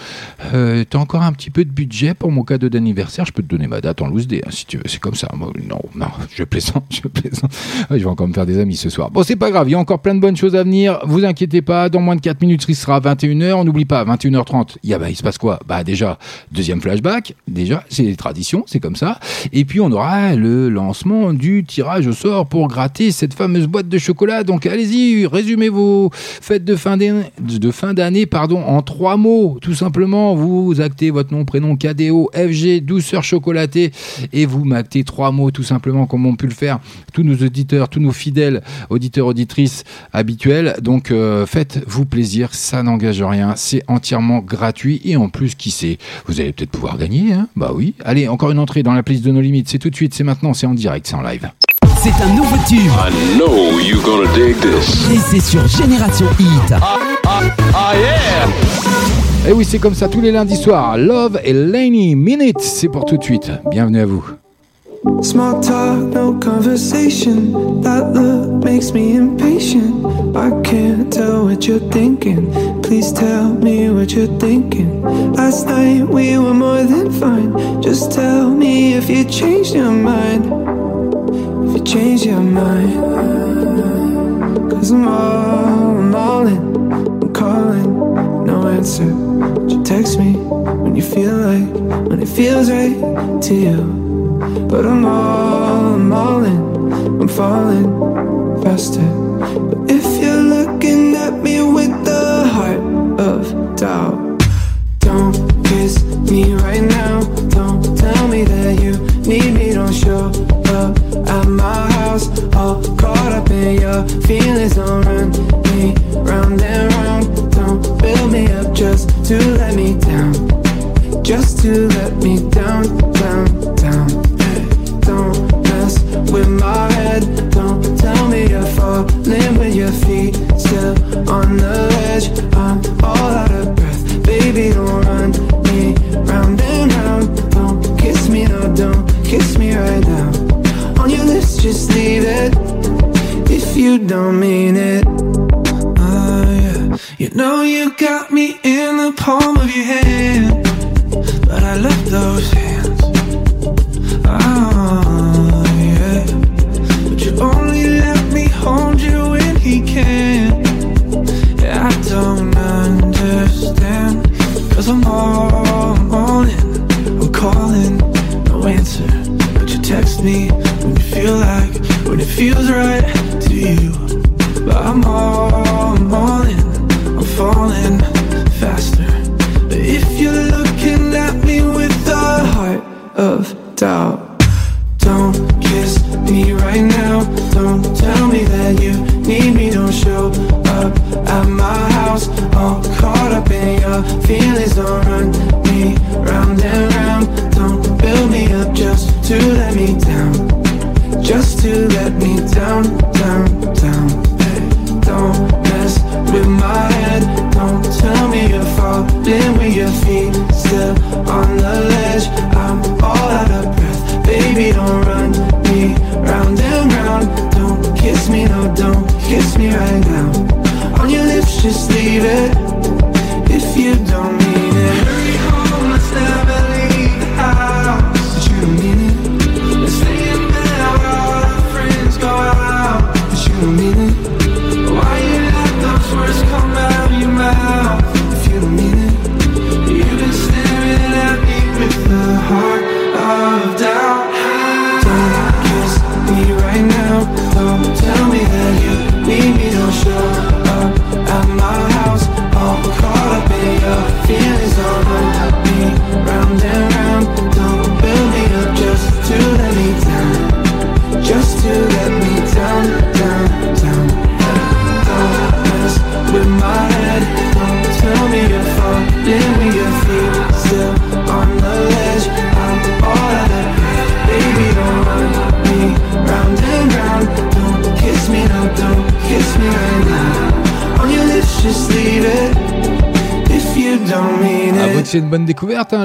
euh, t'as encore un petit peu de budget pour mon cadeau d'anniversaire, je peux te donner ma date en loose day, hein, si tu veux. C'est comme ça. Non, non, je plaisante, je plaisante. Ah, Je vais encore me faire des amis ce soir. Bon, c'est pas grave, il y a encore plein de bonnes choses à venir. Vous inquiétez pas, dans moins de 4 minutes, il sera 21h. On n'oublie pas, 21h30, il, y a, bah, il se passe quoi? Bah déjà, deuxième flashback. Déjà, c'est les traditions, c'est comme ça. Et puis, on aura le lancement du tirage au sort pour gratter cette fameuse boîte de chocolat. Donc, allez-y, résumez vos fêtes de fin d'année, pardon, en trois mots. Tout simplement, vous actez votre nom, prénom, KDO, FG, douceur chocolatée. Et vous m'actez trois mots, tout simplement, comme ont pu le faire tous nos auditeurs, tous nos fidèles auditeurs, auditrices habituels. Donc euh, faites-vous plaisir, ça n'engage rien, c'est entièrement gratuit et en plus, qui sait, vous allez peut-être pouvoir gagner. Hein bah oui. Allez, encore une entrée dans la playlist de nos limites. C'est tout de suite, c'est maintenant, c'est en direct, c'est en live. C'est un nouveau tube. I know you gonna dig this. Et c'est sur Génération Hit. Ah yeah! Et oui, c'est comme ça tous les lundis soirs. Love et Laney Minute, c'est pour tout de suite. Bienvenue à vous. Small talk, no conversation. That look makes me impatient. I can't tell what you're thinking. Please tell me what you're thinking. Last night we were more than fine. Just tell me if you changed your mind. If you changed your mind. Cause I'm all, I'm all in. I'm calling, no answer. But you text me when you feel like, when it feels right to you. But I'm all, I'm all in, I'm falling faster. But if you're looking at me with the heart of doubt, don't kiss me right now. Don't tell me that you need me, don't show up at my house. All caught up in your feelings, don't run me round and round. Don't build me up just to let me down. Just to let me down, down, down. With my head. Don't tell me you're falling with your feet still on the edge. I'm all out of breath. Baby, don't run me round and round. Don't kiss me, no, don't kiss me right now. On your lips, just leave it if you don't mean it. Oh, yeah. You know you got me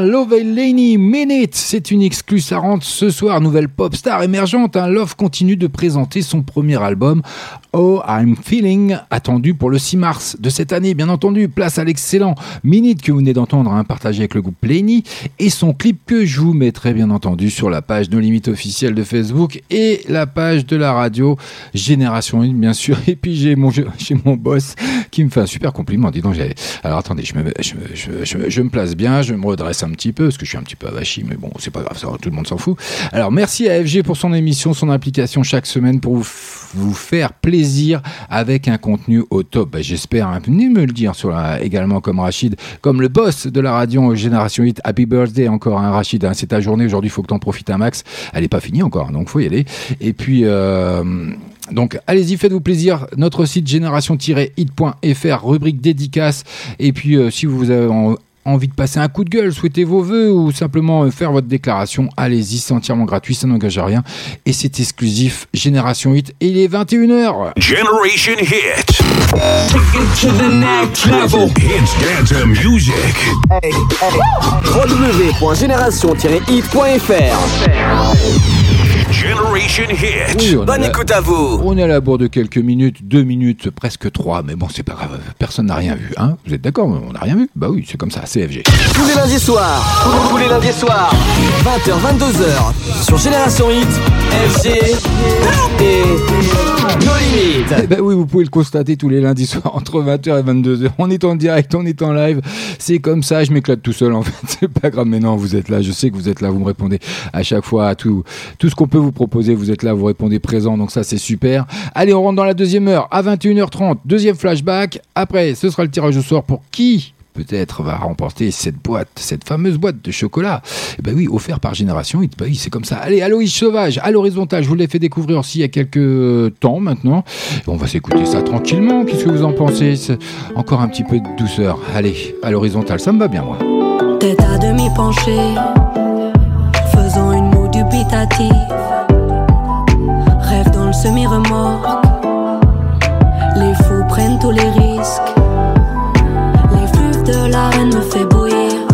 Love Laney Minute, c'est une exclue, ça rentre ce soir, nouvelle pop star émergente, hein. Love continue de présenter son premier album, Oh I'm Feeling, attendu pour le 6 mars de cette année, bien entendu, place à l'excellent Minute que vous venez d'entendre, hein, partagé avec le groupe Laney, et son clip que je vous mettrai bien entendu sur la page No Limite officielle de Facebook et la page de la radio Génération 1, bien sûr, et puis j'ai mon, mon boss qui me fait un super compliment, dis donc, alors attendez, je me, je, je, me- place bien, je me redresse un petit peu, parce que je suis un petit peu avachi, mais bon, c'est pas grave, ça, tout le monde s'en fout. Alors merci à FG pour son émission, son implication chaque semaine pour vous, vous faire plaisir avec un contenu au top. Bah, J'espère, hein. venez me le dire sur la, également comme Rachid, comme le boss de la radio Génération 8. Happy birthday encore, hein, Rachid, hein. c'est ta journée aujourd'hui, faut que tu en profites un max. Elle est pas finie encore, donc faut y aller. Et puis... euh, donc allez-y, faites-vous plaisir. Notre site génération-hit.fr, rubrique dédicace. Et puis euh, si vous avez envie de passer un coup de gueule, souhaitez vos vœux ou simplement euh, faire votre déclaration, allez-y, c'est entièrement gratuit, ça n'engage à rien. Et c'est exclusif Génération 8 et il est 21h. Generation Hit. Take it to the next level. Hits dance and music. www.génération-hit.fr Generation Hit. Oui, on est Bonne écoute à vous On est à la bourre de quelques minutes, deux minutes, presque trois, mais bon, c'est pas grave, personne n'a rien vu, hein Vous êtes d'accord On n'a rien vu? Bah oui, c'est comme ça, c'est FG. Tous les lundis soirs, tous les lundis soirs, 20h, 22h, sur Génération Hit, FG et nos limites. Eh ben oui, vous pouvez le constater tous les lundis soirs entre 20h et 22h. On est en direct, on est en live. C'est comme ça, je m'éclate tout seul en fait. C'est pas grave, mais non, vous êtes là. Je sais que vous êtes là. Vous me répondez à chaque fois à tout, tout ce qu'on peut vous proposer. Vous êtes là, vous répondez présent. Donc ça, c'est super. Allez, on rentre dans la deuxième heure à 21h30. Deuxième flashback. Après, ce sera le tirage au sort pour qui peut-être va remporter cette boîte, cette fameuse boîte de chocolat. Eh ben oui, offert par Génération 8. Ben oui, c'est comme ça. Allez, Aloïs Sauvage, à l'horizontale. Je vous l'ai fait découvrir aussi il y a quelques temps maintenant. On va s'écouter ça tranquillement. Qu'est-ce que vous en pensez? Encore un petit peu de douceur. Allez, à l'horizontale, ça me va bien, moi. Tête à demi penchée, Rêve dans le semi-remorque. Les fous prennent tous les risques. L'effluve de l'arène me fait bouillir.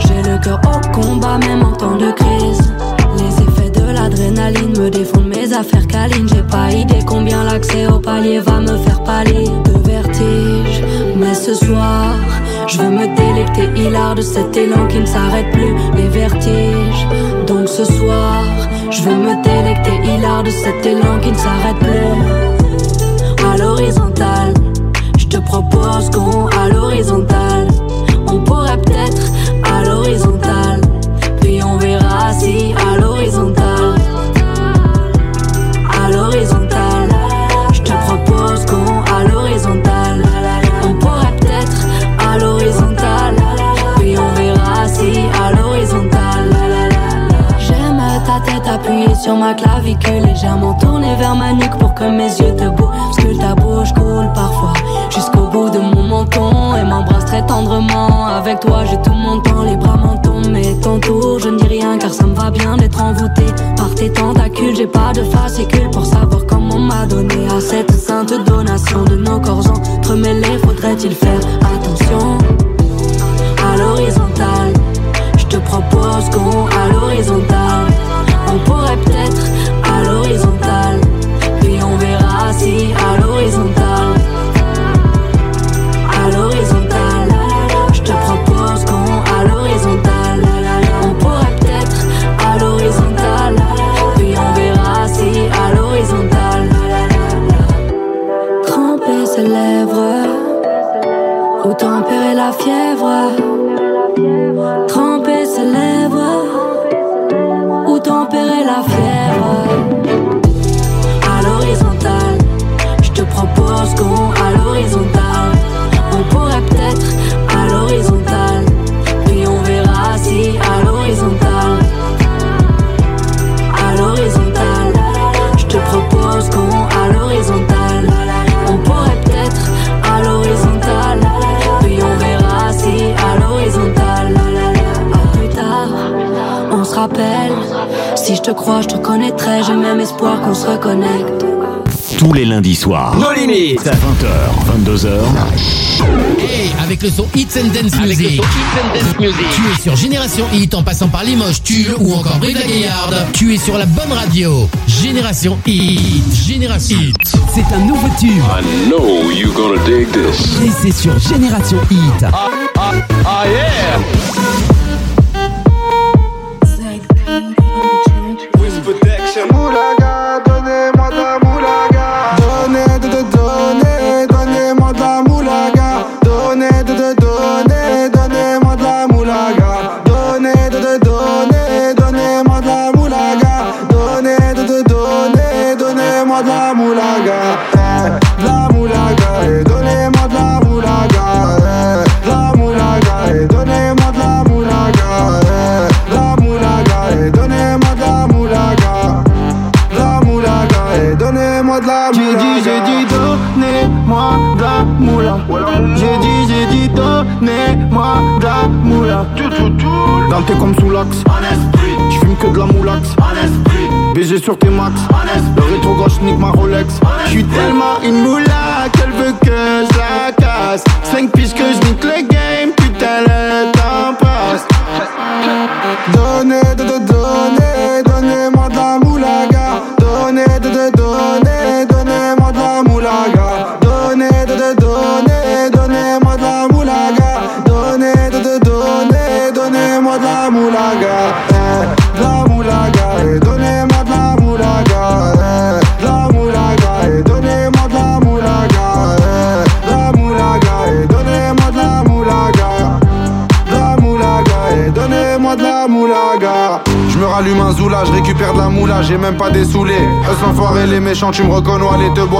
J'ai le cœur au combat, même en temps de crise. Les effets de l'adrénaline me défendent mes affaires câlines. J'ai pas idée combien l'accès au palier va me faire pâlir de vertige. Mais ce soir, je veux me délecter hilar de cet élan qui ne s'arrête plus, les vertiges. Donc ce soir, je veux me délecter hilar de cet élan qui ne s'arrête plus. À l'horizontale, je te propose qu'on à l'horizontale. On pourrait peut-être à l'horizontale, puis on verra si à sur ma clavicule Légèrement tournée vers ma nuque pour que mes yeux te bousculent que ta bouche coule parfois jusqu'au bout de mon menton Et m'embrasse très tendrement. Avec toi j'ai tout mon temps, les bras m'en tombent Mais tantôt je ne dis rien car ça me va bien d'être envoûté Par tes tentacules, j'ai pas de fascicule Pour savoir comment m'a donné à cette sainte donation De nos corps entremêlés, faudrait-il faire attention à l'horizontale? Je te propose qu'on à l'horizontale pourrait peut-être à l'horizon. Limites. 20h, 22h. Hey, avec le son Hits and Dance Avec le Music. son Hits and Dance Music. Tu es sur Génération Hit en passant par Limoges, Tulle ou encore Brive la Gaillarde. Tu es sur la bonne radio. Génération Hit. Génération Hit. C'est un nouveau tube. I know you're gonna dig this. Et c'est sur Génération Hit. Ah yeah!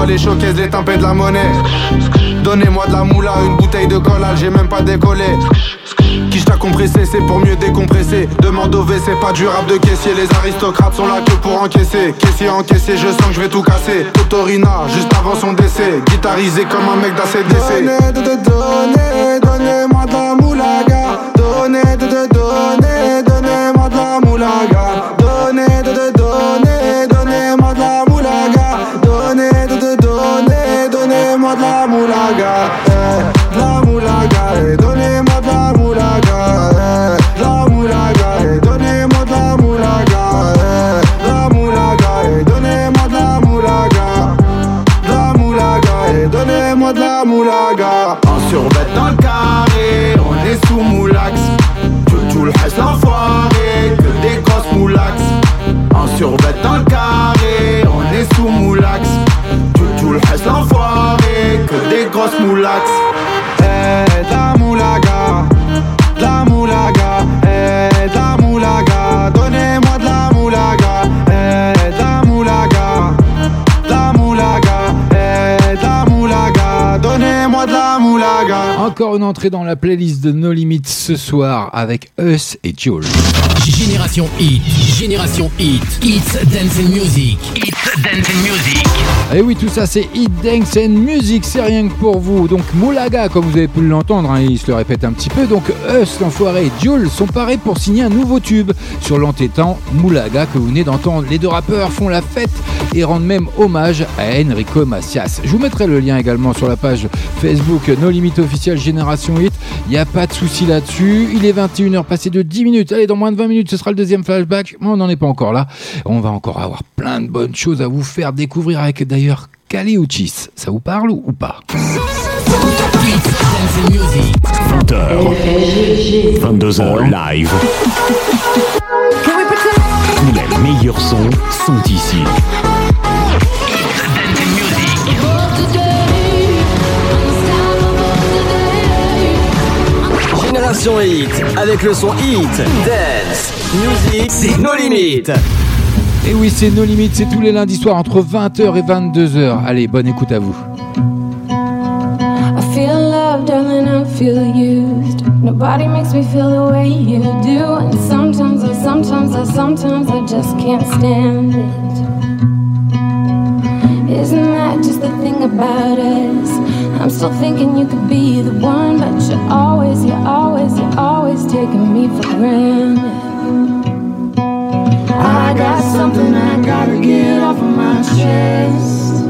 Les bois, les tempêtes de la monnaie. Donnez-moi de la moula, une bouteille de collal, j'ai même pas décollé. Qui t'a compressé, c'est pour mieux décompresser. Demande au V, c'est pas du rap de caissier. Les aristocrates sont là que pour encaisser. Caissier encaissé, je sens que je vais tout casser. Totorina, juste avant son décès. Guitarisé comme un mec d'ACDC. Donnez, de, donnez, donnez-moi de la moulaga. Donnez, de, donnez, donnez-moi de la moulaga. Donnez, de, de, Eh, la moulaga, eh, donnez-moi de la moulaga. Eh, la moulaga, eh, donnez-moi de la moulaga. Eh, la moulaga, eh, donnez-moi de la moulaga. La moulaga, eh, donnez-moi de la moulaga. En survêt dans le carré, on est sous moulax. Tout, tout le reste l'enfoiré, que des grosses moulax. En survêt dans le carré, on est sous moulax. Que des Encore une entrée dans la playlist de No Limites ce soir avec Us et Joel. Génération Hit. Génération Hit. Hits Dance and Music. Hits Dance and Music. Et Eh oui, tout ça c'est Hit Dance and Music, c'est rien que pour vous. Donc Moulaga, comme vous avez pu l'entendre, hein, il se le répète un petit peu. Donc Us, l'enfoiré et Jules sont parés pour signer un nouveau tube sur l'entêtant Moulaga que vous venez d'entendre. Les deux rappeurs font la fête et rendent même hommage à Enrico Macias. Je vous mettrai le lien également sur la page Facebook No Limit officiel Génération Hit. Il n'y a pas de souci là-dessus. Il est 21h passé de 10 minutes. Allez, dans moins de 20 minutes, ce sera le deuxième flashback. Mais on n'en est pas encore là. On va encore avoir plein de bonnes choses à vous faire découvrir avec d'ailleurs Uchis. Ça vous parle ou, ou pas 20h, 22h live. Tous les meilleurs sons sont ici. Génération Hit, avec le son Hit, Dance, Music, c'est nos limites. Et oui, c'est nos limites, c'est tous les lundis soirs entre 20h et 22h. Allez, bonne écoute à vous. I feel love, darling, I feel used. Nobody makes me feel the way you do. And sometimes, I, sometimes, I, sometimes I just can't stand it. Isn't that just the thing about us? I'm still thinking you could be the one, but you're always, you're always, you're always taking me for granted. I got something I gotta get off of my chest.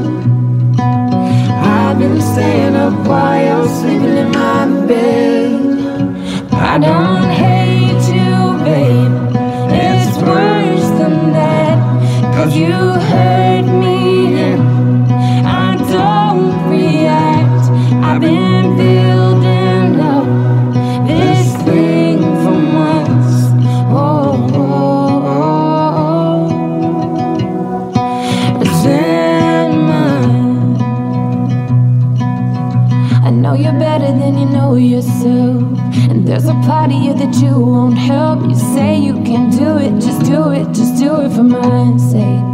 I've been staying up while you're sleeping in my bed. I don't hate you, babe. It's worse than that. Cause you hurt me there's a part of you that you won't help. You say you can do it, just do it, just do it for my sake.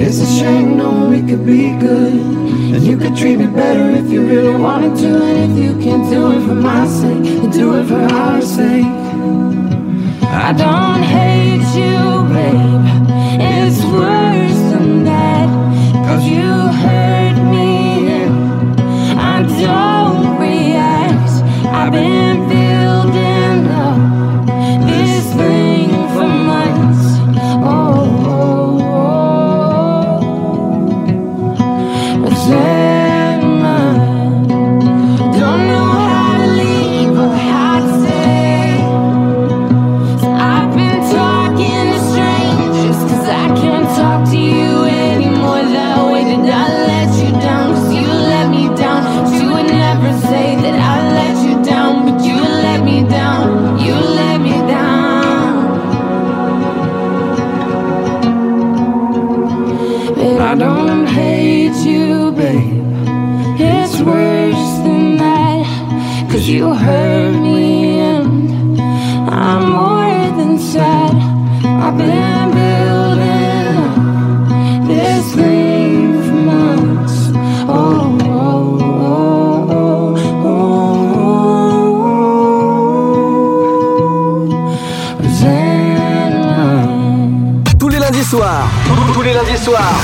It's a shame, no, we could be good. And you could treat me better if you really wanted to. And if you can't do it for my sake, do it for our sake. I don't hate you, babe. It's worse than that. Cause you hurt me I don't you hurt me and I'm more than sad. I've been building this thing for months. Oh, oh, oh, oh, oh. Resentment. Tous les lundis soirs, tous les lundis soirs,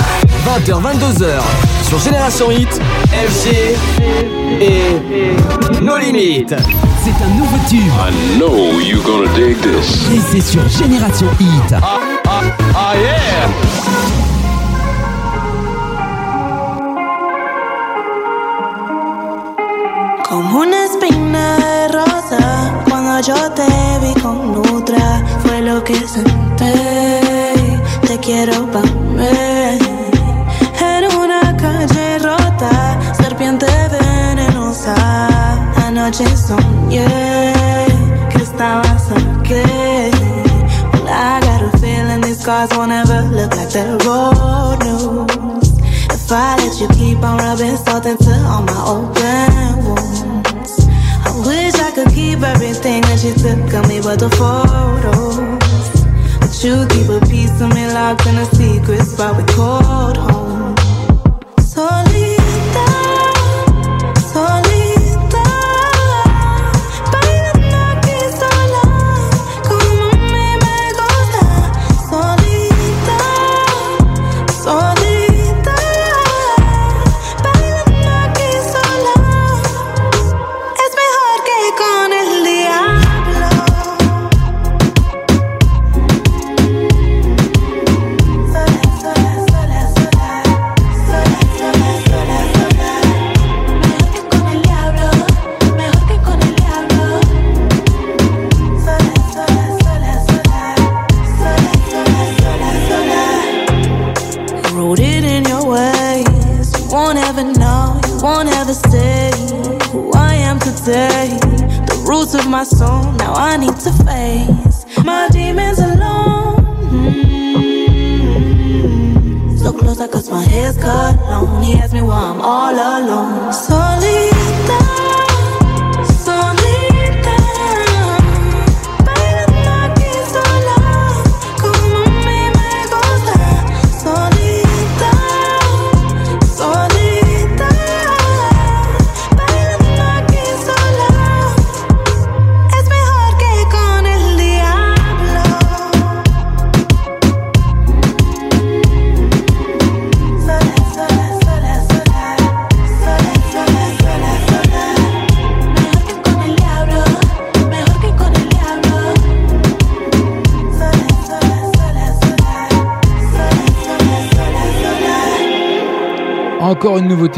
20h, 22h, sur Génération Hit, FG et nos limites. C'est un nouveau tube. I know you're gonna dig this. Et c'est sur Génération Hit. Ah yeah! waterfall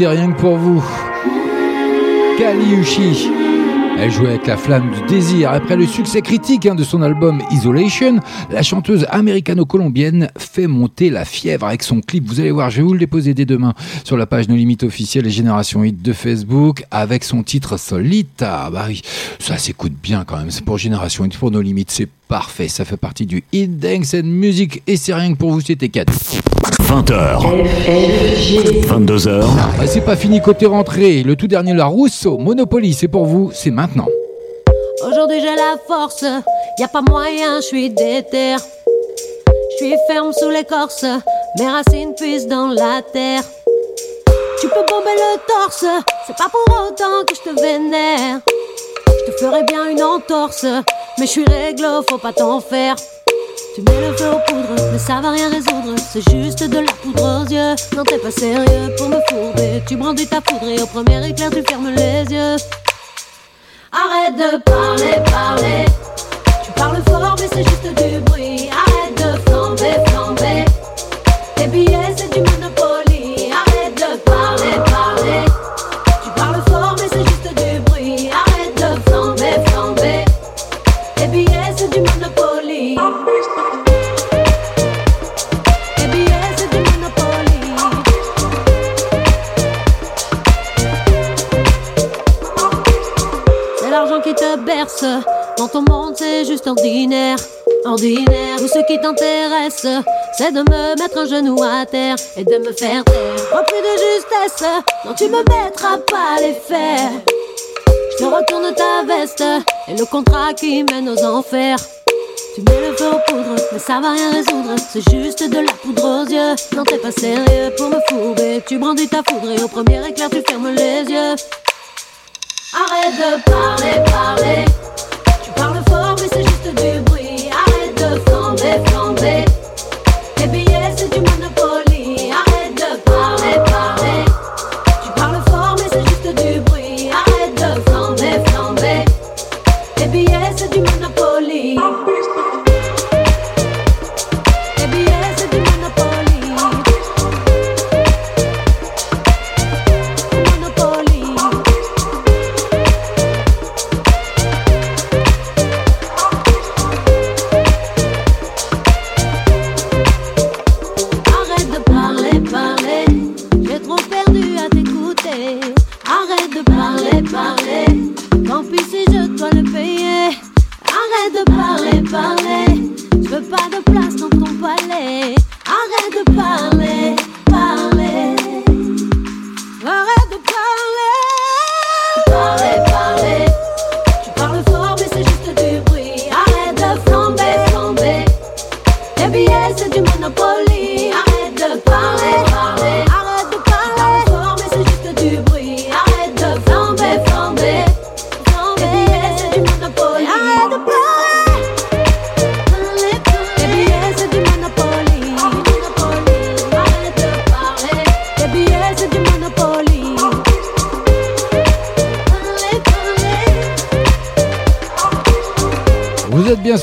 Rien que pour vous. Kaliushi. Elle jouait avec la flamme du désir. Après le succès critique hein, de son album Isolation, la chanteuse américano-colombienne fait monter la fièvre avec son clip. Vous allez voir, je vais vous le déposer dès demain sur la page No Limites officielle et Génération Hit de Facebook avec son titre Solita. Bah oui, ça s'écoute bien quand même. C'est pour Génération Hit, pour No Limites, c'est parfait. Ça fait partie du Hit Dance and Music et c'est rien que pour vous, c'était 4. 20h. 22h. Ah, c'est pas fini côté rentrée. Le tout dernier, la Rousseau, Monopoly, c'est pour vous, c'est maintenant. Aujourd'hui j'ai la force, y a pas moyen, je suis déter. Je suis ferme sous l'écorce, mes racines puissent dans la terre. Tu peux bomber le torse, c'est pas pour autant que je te vénère. Je te ferai bien une entorse, mais je suis réglo, faut pas t'en faire. Tu mets le feu aux poudres, mais ça va rien résoudre. C'est juste de la poudre aux yeux. Non, t'es pas sérieux pour me fourber. Tu brandis ta poudre et au premier éclair, tu fermes les yeux. Arrête de parler, parler. Tu parles fort, mais c'est juste du bruit. Arrête de flamber, flamber. Tes billets, Dans ton monde, c'est juste ordinaire. Ordinaire. Tout ce qui t'intéresse, c'est de me mettre un genou à terre et de me faire taire. Repris de justesse, non, tu me mettras pas les fers. Je te retourne ta veste et le contrat qui mène aux enfers. Tu mets le feu aux poudres, mais ça va rien résoudre. C'est juste de la poudre aux yeux. Non, t'es pas sérieux pour me fourber. Tu brandis ta foudre et au premier éclair, tu fermes les yeux. Arrête de parler, parler.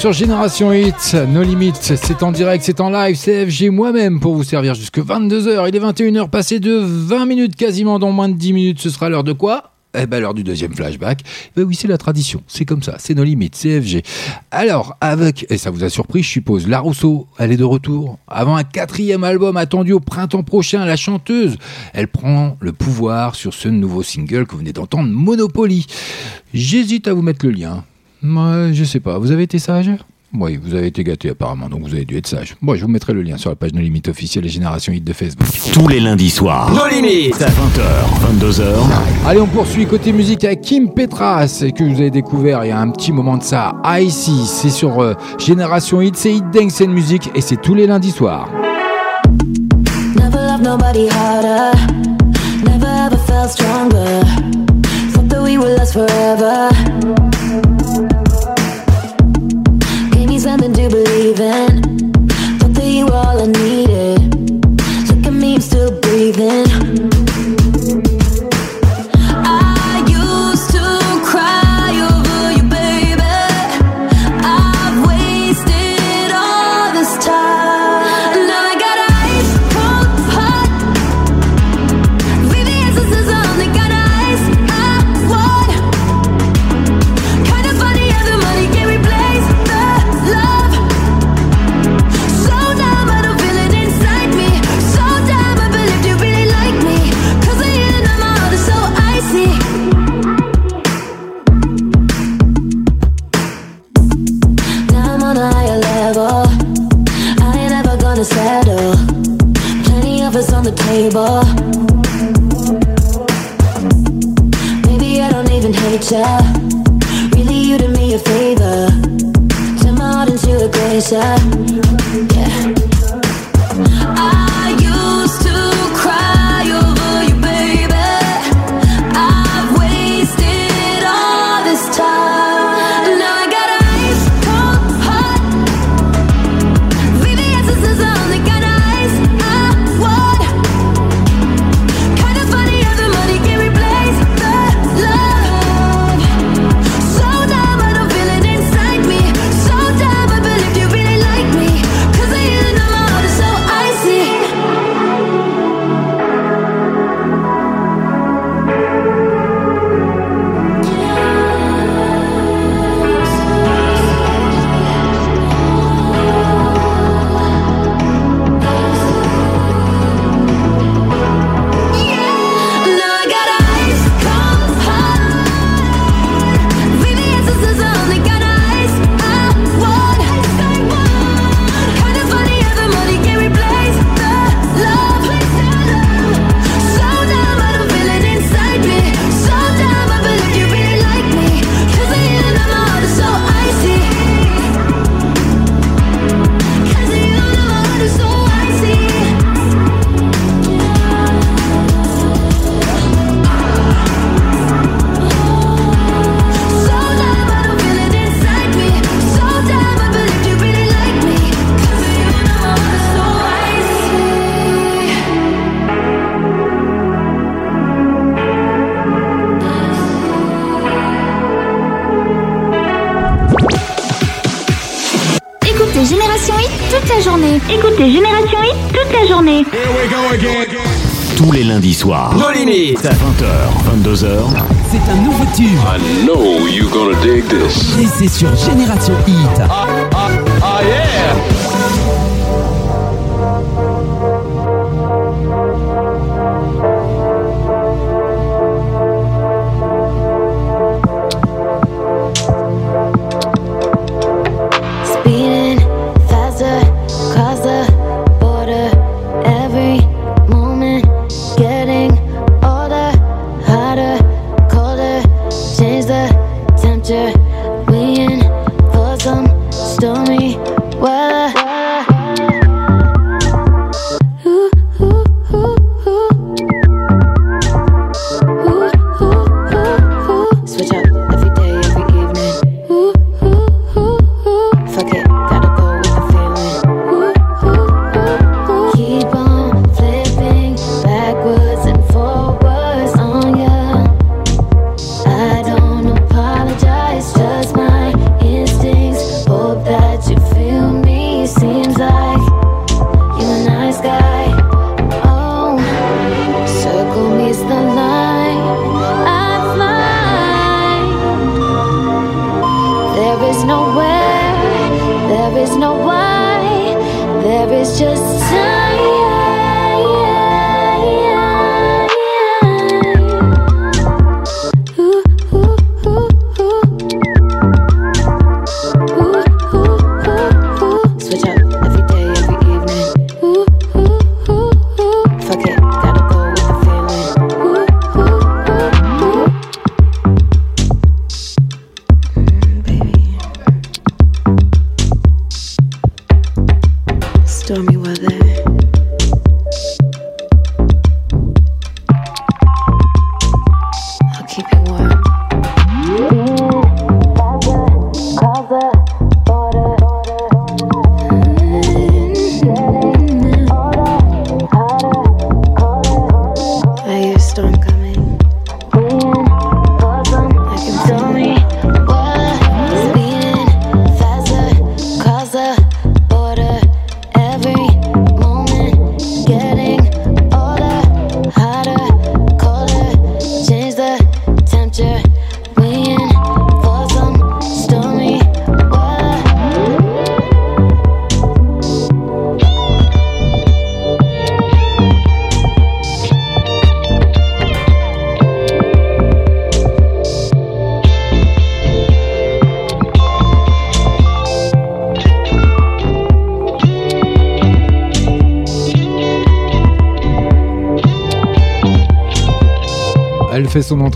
Sur Génération Hit, No Limites, c'est en direct, c'est en live, c'est FG moi-même pour vous servir jusque 22h. Il est 21h, passé de 20 minutes quasiment, dans moins de 10 minutes, ce sera l'heure de quoi? Eh ben l'heure du deuxième flashback. Ben oui, c'est la tradition, c'est comme ça, c'est nos limites, c'est FG. Alors, avec, et ça vous a surpris, je suppose, La Rousseau, elle est de retour. Avant un quatrième album attendu au printemps prochain, la chanteuse, elle prend le pouvoir sur ce nouveau single que vous venez d'entendre, Monopoly. J'hésite à vous mettre le lien. Ouais, je sais pas. Vous avez été sage? Oui, vous avez été gâté apparemment, donc vous avez dû être sage. Moi, je vous mettrai le lien sur la page No Limites officielle et Génération Hit de Facebook. Tous les lundis soirs. Nos limites 20h, 22h. Allez, on poursuit côté musique avec Kim Petras, que vous avez découvert il y a un petit moment de ça. Icy, c'est sur euh, Génération Hit, c'est Hit Dance and Music et c'est tous les lundis soirs. Never loved nobody harder. Never ever felt stronger. Thought that we would last forever. Believe in.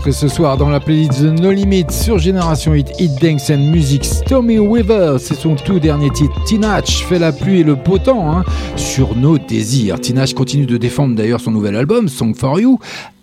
Entrée ce soir dans la playlist de No Limit sur Génération Hit, Hit Dance and Music. Stormy Weaver, c'est son tout dernier titre. Tinach fait la pluie et le beau temps hein, sur nos désirs. Tinach continue de défendre d'ailleurs son nouvel album, Song for You.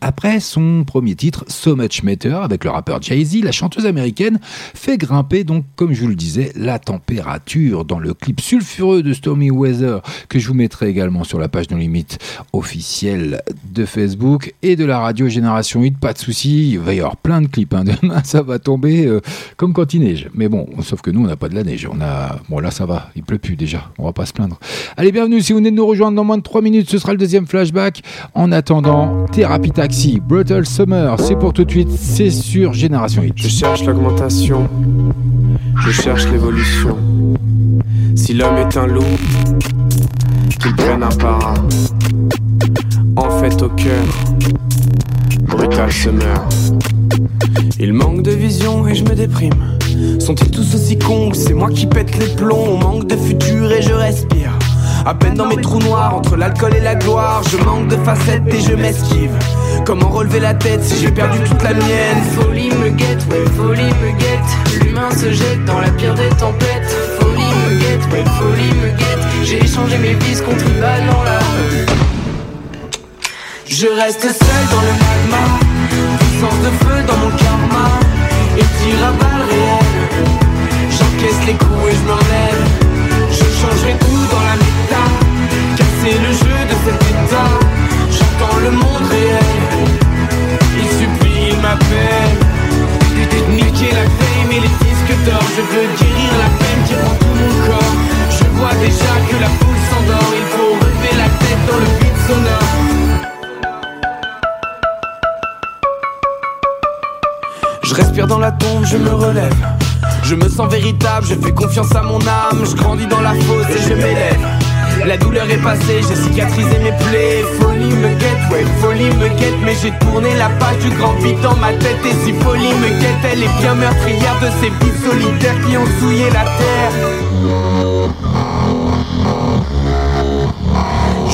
Après son premier titre, So Much Matter, avec le rappeur Jay-Z, la chanteuse américaine fait grimper donc, comme je vous le disais, la température dans le clip sulfureux de Stormy Weather que je vous mettrai également sur la page No Limit officielle de Facebook et de la radio Génération 8. Pas de souci, il va y avoir plein de clips. hein. Demain, ça va tomber euh, comme quand il neige. Mais bon, sauf que nous, on n'a pas de la neige. On a, bon là, ça va, il pleut plus déjà. On va pas se plaindre. Allez, bienvenue. Si vous venez de nous rejoindre dans moins de 3 minutes, ce sera le deuxième flashback. En attendant, Thérapie Taxi, Brutal Summer, c'est pour tout de suite. C'est sur Génération 8. Je cherche l'augmentation, je cherche l'évolution. Si l'homme est un loup, qu'il prenne un par brutal summer. Il manque de vision et je me déprime. Sont-ils tous aussi cons c'est moi qui pète les plombs? On manque de futur et je respire. À peine dans mes trous noirs, entre l'alcool et la gloire, je manque de facettes et je m'esquive. Comment relever la tête si j'ai perdu toute la mienne? Folie me guette, ouais, folie me guette. L'humain se jette dans la pire des tempêtes. Folie me guette, ouais, folie me guette. J'ai échangé mes vices contre une balle. Je reste seul dans le magma, puissance de feu dans mon karma, et tire à balles réelles. J'encaisse les coups et je me relève. Je changerai tout dans la méta, casser le jeu de cet état. J'entends le monde réel, il supplie, il m'appelle. Niquer la fame et les disques d'or, je veux guérir la peine qui prend tout mon corps. Je vois déjà que la foule s'endort. Il faut relever la tête dans le vide sonore. Je respire dans la tombe, je me relève. Je me sens véritable, je fais confiance à mon âme. Je grandis dans la fosse et je m'élève. La douleur est passée, j'ai cicatrisé mes plaies. Folie me guette, ouais, folie me guette. Mais j'ai tourné la page du grand vide dans ma tête. Et si folie me guette, elle est bien meurtrière de ces vies solitaires qui ont souillé la terre.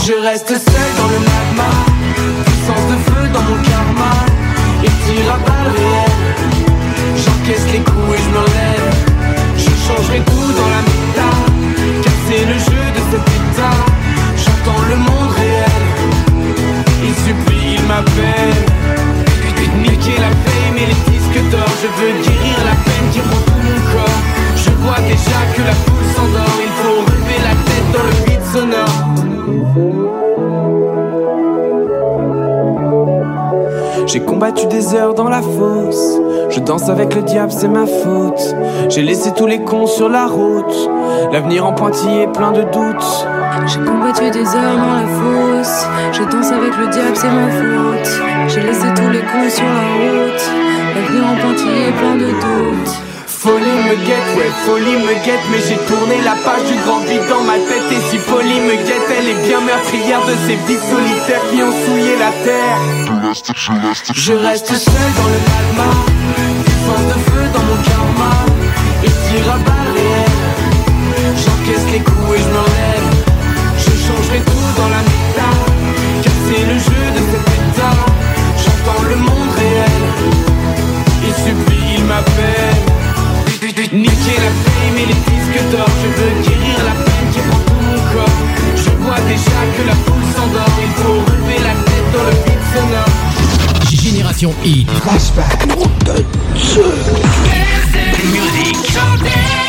Je reste seul dans le magma, puissance de feu dans mon karma. Et tire à balles. J'encaisse les coups et je me relève. Je changerai tout dans la méta. Casser le jeu de cet état. J'entends le monde réel. Il supplie, il m'appelle. Niquer la fame et les disques d'or. Je veux guérir la peine qui prend tout mon corps. Je vois déjà que la foule s'endort. Il faut relever la tête dans le vide sonore. J'ai combattu des heures dans la fosse. Je danse avec le diable, c'est ma faute. J'ai laissé tous les cons sur la route. L'avenir en pointillé, plein de doutes. J'ai combattu des heures dans la fosse. Je danse avec le diable, c'est ma faute. J'ai laissé tous les cons sur la route. L'avenir en pointillé, plein de doutes. Folie me guette, ouais, folie me guette, mais j'ai tourné la page du grand vide dans ma tête. Et si folie me guette, elle est bien meurtrière de ces vies solitaires qui ont souillé la terre. Je reste seul dans le magma, puissance de feu dans mon karma. Et tire à balles. J'encaisse les coups et je me relève. Je changerai tout dans la méta, casser le jeu de cet état. J'entends le monde réel. Il supplie, il m'appelle. Niquer la fame et les disques d'or Je veux guérir la peine qui prend tout mon corps Je vois déjà que la foule s'endort Il faut relever la tête dans le vide sonore Génération Hit. Flashback. Musique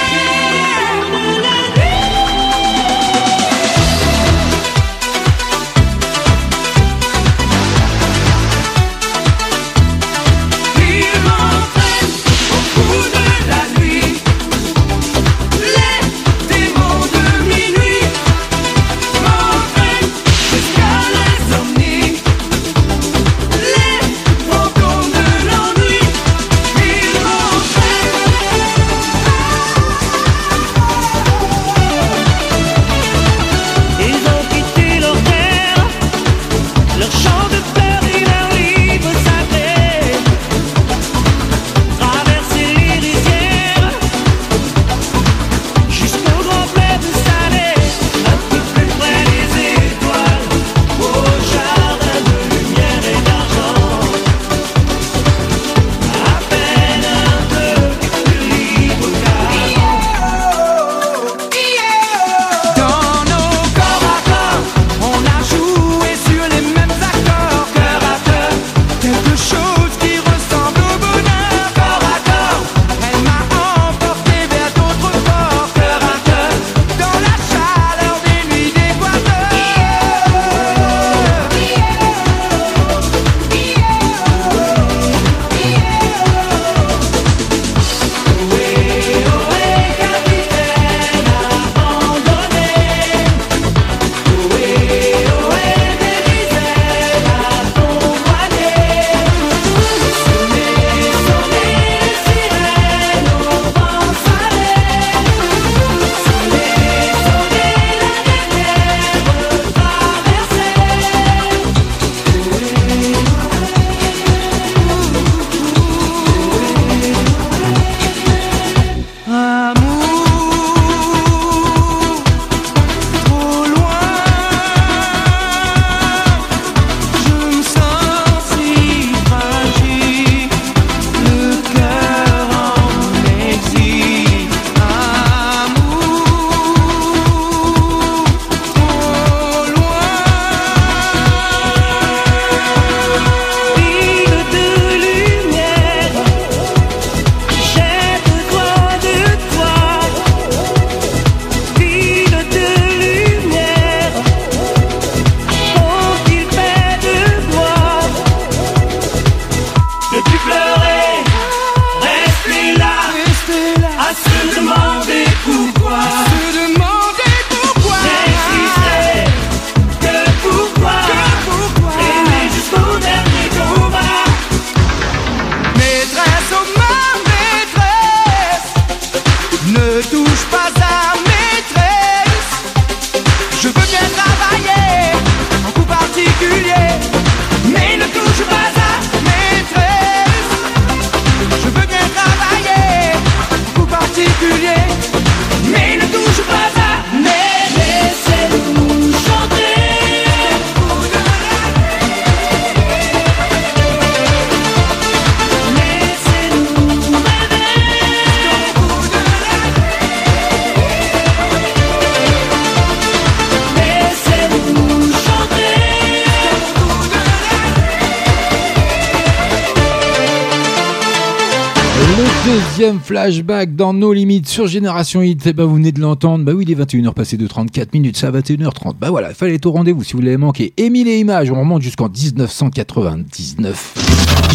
flashback dans nos limites sur Génération Hit, eh ben vous venez de l'entendre, bah oui il est 21h passé de 34 minutes, c'est à 21h30, bah voilà, il fallait être au rendez-vous si vous l'avez manqué. Émile et Images, on remonte jusqu'en 1999.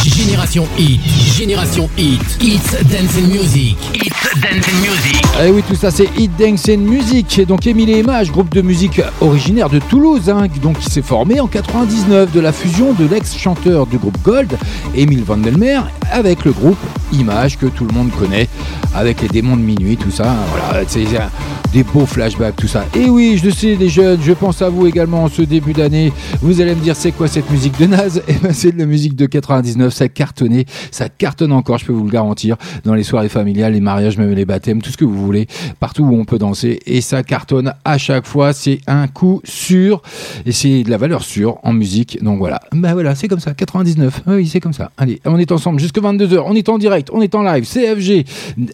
Génération Hit, Génération Hit, Hits Dance and Music, Hits Dance and Music. Ah oui, tout ça c'est Hit Dance and Music. Et donc Émile et Images, groupe de musique originaire de Toulouse, hein, donc qui s'est formé en 99 de la fusion de l'ex-chanteur du groupe Gold, Émile Vandelmer, avec le groupe Images que tout le monde connaît, avec les démons de minuit, tout ça. hein, Voilà, des beaux flashbacks, tout ça. Et oui, je sais les jeunes, je pense à vous également en ce début d'année. Vous allez me dire c'est quoi cette musique de naze Et ben c'est de la musique de 99, ça cartonnait, ça cartonne encore, je peux vous le garantir, dans les soirées familiales, les mariages, même les baptêmes, tout ce que vous voulez, partout où on peut danser. Et ça cartonne à chaque fois, c'est un coup sûr. Et c'est de la valeur sûre en musique. Donc voilà, bah voilà, c'est comme ça, 99. Oui, c'est comme ça. Allez, on est ensemble jusque 22h, on est en direct, on est en live, CFG.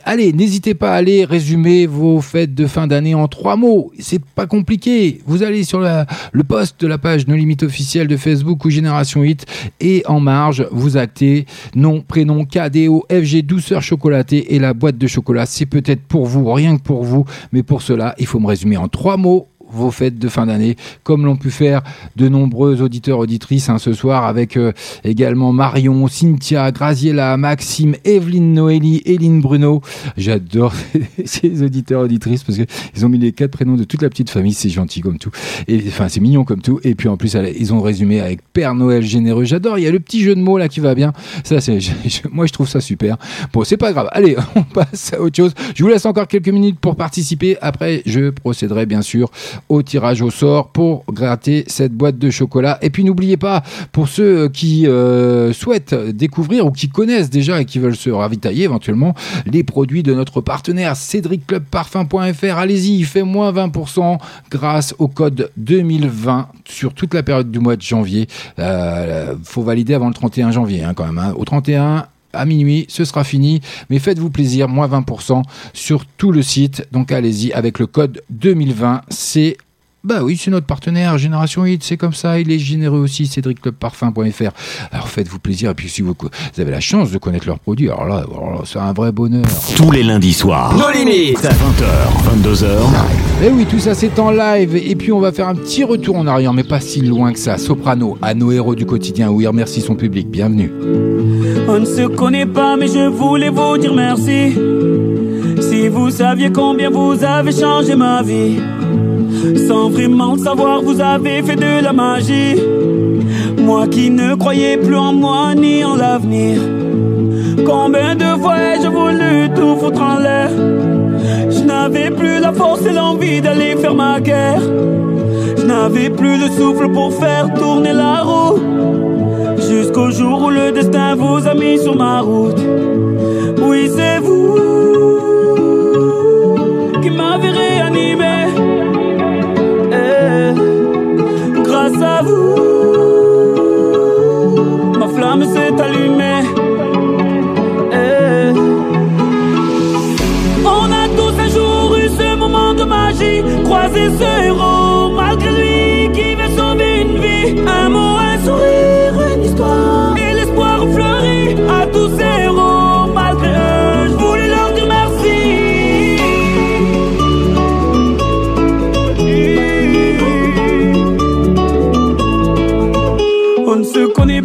Allez, n'hésitez pas à aller résumer vos fêtes de fin d'année en trois mots. C'est pas compliqué. Vous allez sur le post de la page No Limite officielle de Facebook ou Génération Hit et en marge, vous actez nom, prénom, KDO, FG, douceur chocolatée et la boîte de chocolat. C'est peut-être pour vous, rien que pour vous, mais pour cela, il faut me résumer en trois mots vos fêtes de fin d'année, comme l'ont pu faire de nombreux auditeurs auditrices hein, ce soir, avec euh, également Marion, Cynthia, Graziella, Maxime, Evelyne, Noélie, Eline Bruno. J'adore ces auditeurs auditrices parce que ils ont mis les quatre prénoms de toute la petite famille, c'est gentil comme tout. Et enfin, c'est mignon comme tout. Et puis en plus, ils ont résumé avec Père Noël généreux. J'adore. Il y a le petit jeu de mots là qui va bien. Ça, c'est, moi, je trouve ça super. Bon, c'est pas grave. Allez, on passe à autre chose. Je vous laisse encore quelques minutes pour participer. Après, je procéderai bien sûr au tirage au sort pour gratter cette boîte de chocolat. Et puis n'oubliez pas, pour ceux qui euh, souhaitent découvrir ou qui connaissent déjà et qui veulent se ravitailler éventuellement, les produits de notre partenaire cédricclubparfum.fr. Allez-y, il fait moins 20% grâce au code 2020 sur toute la période du mois de janvier. Euh, faut valider avant le 31 janvier hein, quand même. hein. Au 31 à minuit, ce sera fini, mais faites-vous plaisir, moins 20% sur tout le site. Donc allez-y avec le code 2020, c'est bah oui, c'est notre partenaire Génération Hit, c'est comme ça, il est généreux aussi, cédricclubparfum.fr. Alors faites-vous plaisir, et puis si vous, vous avez la chance de connaître leurs produits, alors là, alors là, c'est un vrai bonheur. Tous les lundis soirs. Nos limites. 20h, 22h. Et Eh oui, tout ça c'est en live, et puis on va faire un petit retour en arrière, mais pas si loin que ça. Soprano, à nos héros du quotidien, où il remercie son public, bienvenue. On ne se connaît pas, mais je voulais vous dire merci. Si vous saviez combien vous avez changé ma vie, sans vraiment le savoir, vous avez fait de la magie. Moi qui ne croyais plus en moi ni en l'avenir. Combien de fois ai-je voulu tout foutre en l'air? Je n'avais plus la force et l'envie d'aller faire ma guerre. Je n'avais plus le souffle pour faire tourner la roue. Jusqu'au jour où le destin vous a mis sur ma route. Oui, c'est vous ma flamme s'est allumée. Eh, on a tous un jour eu ce moment de magie, croisé ce héros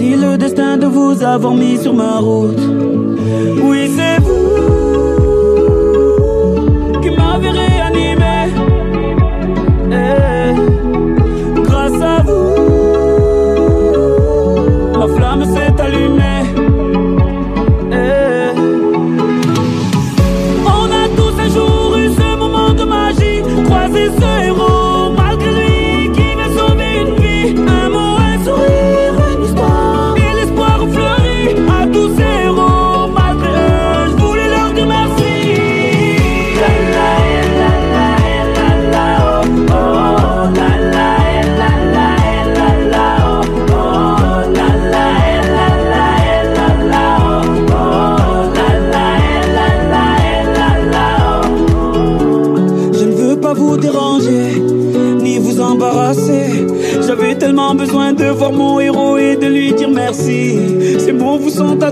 Je remercie le destin de vous avoir mis sur ma route. Oui, c'est vous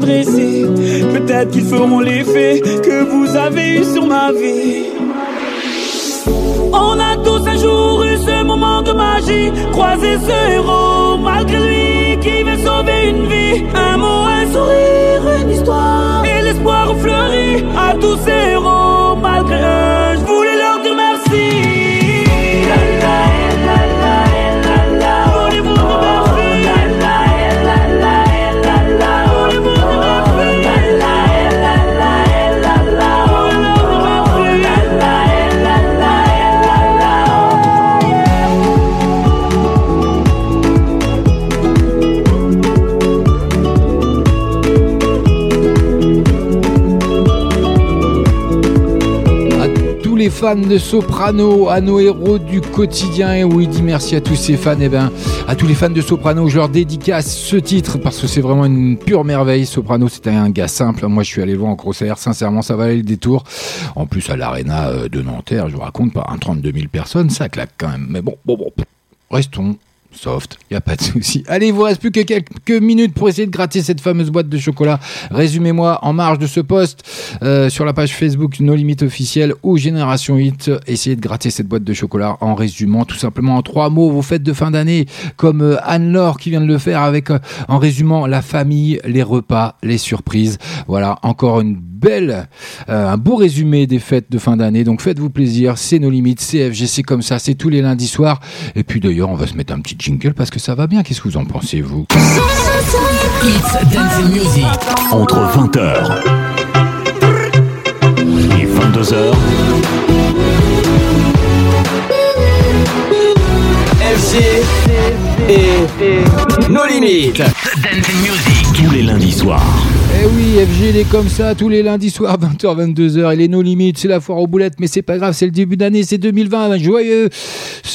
Peut-être qu'ils feront l'effet que vous avez eu sur ma vie. On a tous un jour eu ce moment de magie, croisé ce héros, malgré lui qui veut sauver une vie. Un mot, un sourire, une histoire, et l'espoir fleuri à tous ces fans de Soprano, à nos héros du quotidien. Et oui, dit merci à tous ces fans. Et ben, à tous les fans de Soprano, je leur dédicace ce titre parce que c'est vraiment une pure merveille. Soprano, c'était un gars simple. Moi, je suis allé voir en concert. Sincèrement, ça valait le détour. En plus, à l'Arena euh, de Nanterre, je vous raconte pas, un 32 000 personnes, ça claque quand même. Mais bon, bon, bon, restons soft, y a pas de souci. Allez, il vous reste plus que quelques minutes pour essayer de gratter cette fameuse boîte de chocolat. Résumez-moi en marge de ce post euh, sur la page Facebook No Limite officielle ou Génération 8. Essayez de gratter cette boîte de chocolat en résumant tout simplement en trois mots vos fêtes de fin d'année, comme euh, Anne-Laure qui vient de le faire avec euh, en résumant la famille, les repas, les surprises. Voilà, encore une belle, un beau résumé des fêtes de fin d'année. Donc faites-vous plaisir, c'est nos limites, c'est FG, c'est comme ça, c'est tous les lundis soirs. Et puis d'ailleurs, on va se mettre un petit jingle parce que ça va bien. Qu'est-ce que vous en pensez, vous It's Dancing Music. Entre 20h et 22h, FG et nos limites. Dancing Music. tous les lundis soirs. Eh oui, FG, il est comme ça tous les lundis soirs, 20h, 22h. Il est nos limites, c'est la foire aux boulettes, mais c'est pas grave, c'est le début d'année, c'est 2020. Joyeux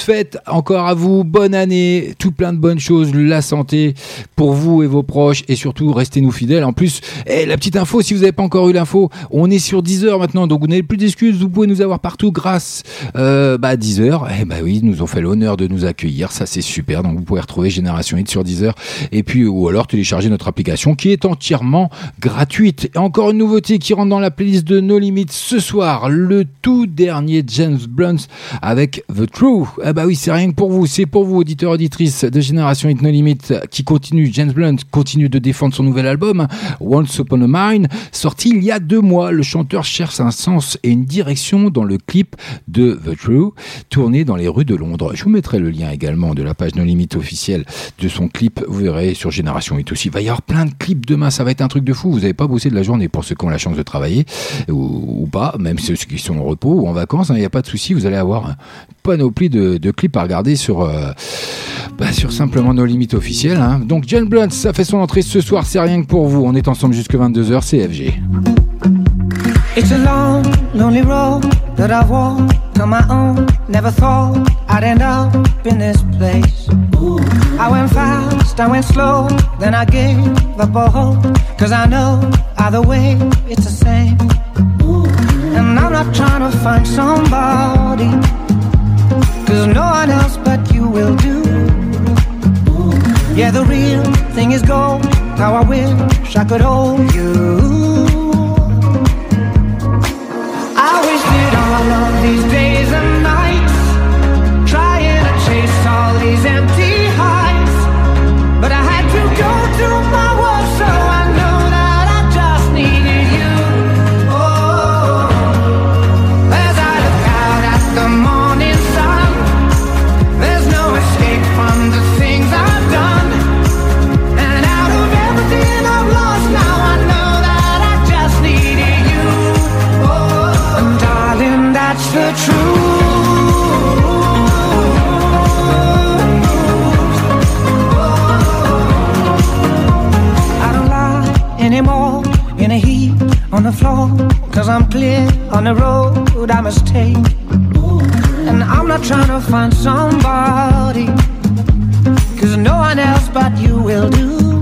fête encore à vous, bonne année, tout plein de bonnes choses, la santé pour vous et vos proches, et surtout, restez-nous fidèles. En plus, eh, la petite info, si vous n'avez pas encore eu l'info, on est sur 10h maintenant, donc vous n'avez plus d'excuses, vous pouvez nous avoir partout grâce euh, bah, à 10h. Eh bah oui, ils nous ont fait l'honneur de nous accueillir, ça c'est super. Donc vous pouvez retrouver Génération Hit sur 10h, et puis ou alors télécharger notre application qui est entièrement gratuite. Et encore une nouveauté qui rentre dans la playlist de No Limits ce soir, le tout dernier James Blunt avec The True. Ah bah oui, c'est rien que pour vous, c'est pour vous, auditeurs, auditrices de Génération Hit No Limits, qui continue, James Blunt continue de défendre son nouvel album, Once Upon a Mine, sorti il y a deux mois. Le chanteur cherche un sens et une direction dans le clip de The True, tourné dans les rues de Londres. Je vous mettrai le lien également de la page No Limits officielle de son clip, vous verrez sur Génération 8 aussi. Il va y avoir plein de clips demain, ça va être un truc de fou. Vous n'avez pas bossé de la journée pour ceux qui ont la chance de travailler ou, pas, même ceux qui sont au repos ou en vacances, il n'y a pas de souci, vous allez avoir une panoplie de, de clips à regarder sur, euh, bah, sur simplement nos limites officielles. hein. Donc John Blunt, ça fait son entrée ce soir, c'est rien que pour vous. On est ensemble jusque 22h, c'est FG. It's a long, lonely road that I've walked on my own. Never thought I'd end up in this place. I went fast, I went slow, then I gave up all hope. Cause I know either way it's the same. And I'm not trying to find somebody. Cause no one else but you will do. Yeah, the real thing is gold. How I wish I could hold you. Cause I'm clear on the road I must take. And I'm not trying to find somebody. Cause no one else but you will do.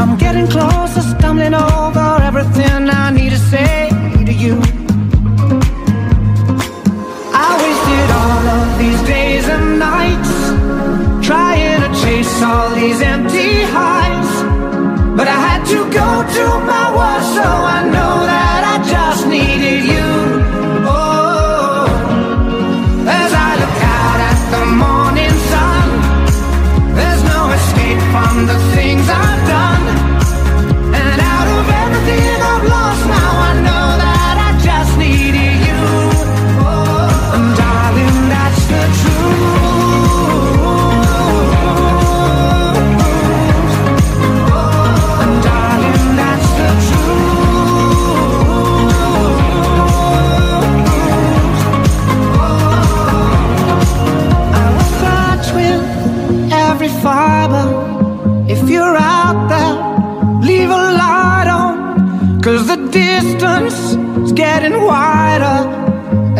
I'm getting closer, stumbling over everything I need to say to you. I wasted all of these days and nights trying to chase all these empty highs to go to my war, so I know that I just needed you.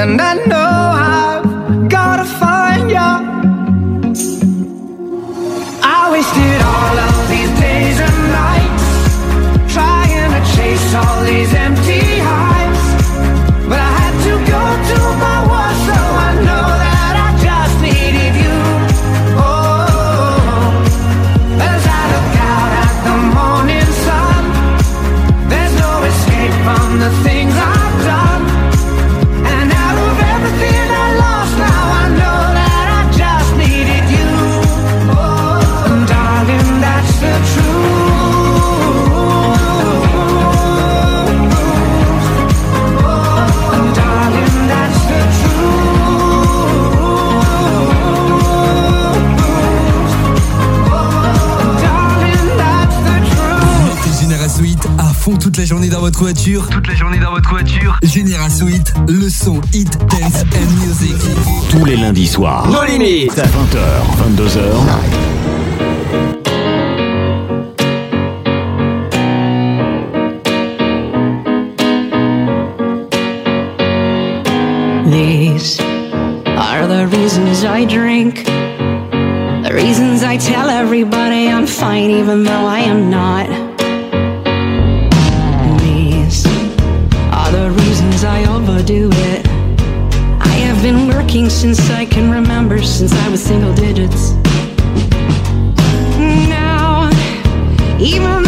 And I know votre voiture. Toute la journée dans votre voiture. Génération Hit, le son Hit Dance and Music. Tous les lundis soirs. No limites. 20h, 22h. These are the reasons I drink. The reasons I tell everybody I'm fine, even though I am not. been working since I can remember, since I was single digits. Now, even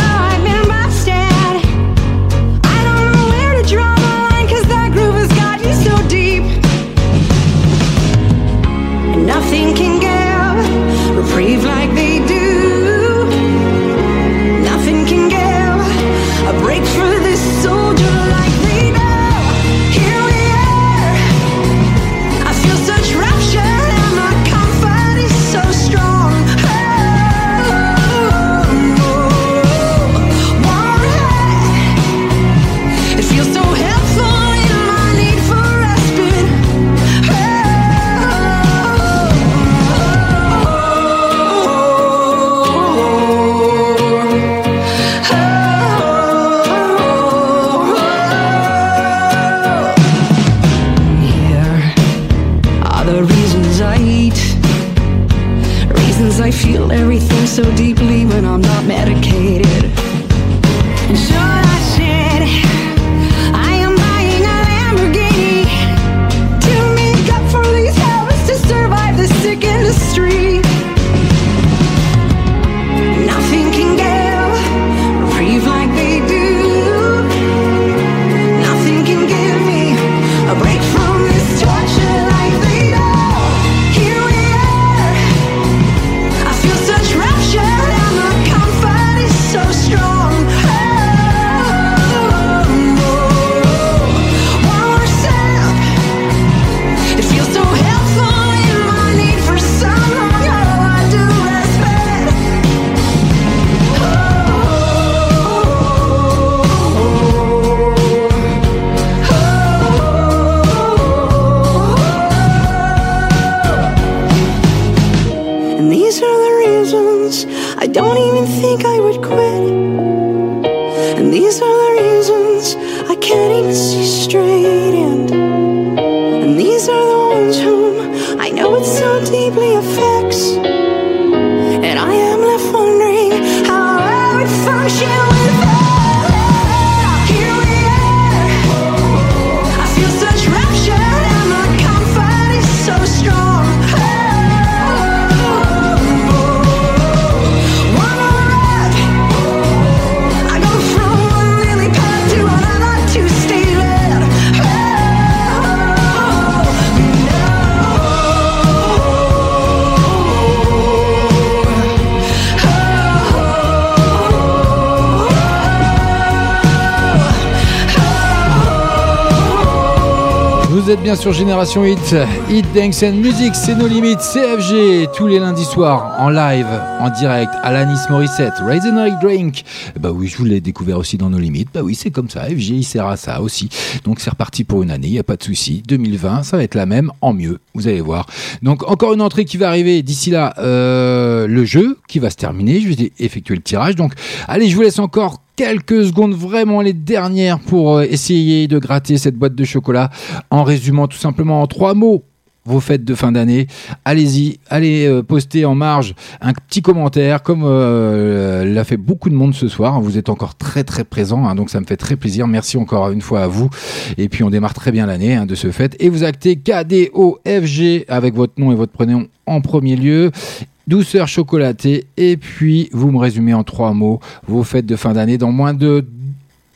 sur Génération Hit, Hit Dance and Music, c'est nos limites, CFG, tous les lundis soirs, en live, en direct, Alanis Morissette, Raise a Night Drink. Bah oui, je vous l'ai découvert aussi dans nos limites. Bah oui, c'est comme ça, FG, il sert à ça aussi. Donc c'est reparti pour une année, il n'y a pas de souci. 2020, ça va être la même, en mieux, vous allez voir. Donc encore une entrée qui va arriver d'ici là, euh, le jeu qui va se terminer, je vais effectuer le tirage. Donc allez, je vous laisse encore quelques secondes, vraiment les dernières, pour euh, essayer de gratter cette boîte de chocolat en résumant tout simplement en trois mots vos fêtes de fin d'année. Allez-y, allez euh, poster en marge un petit commentaire, comme euh, l'a fait beaucoup de monde ce soir. Vous êtes encore très très présents, hein, donc ça me fait très plaisir. Merci encore une fois à vous. Et puis on démarre très bien l'année hein, de ce fait. Et vous actez KDOFG avec votre nom et votre prénom en premier lieu douceur chocolatée, et puis vous me résumez en trois mots vos fêtes de fin d'année dans moins de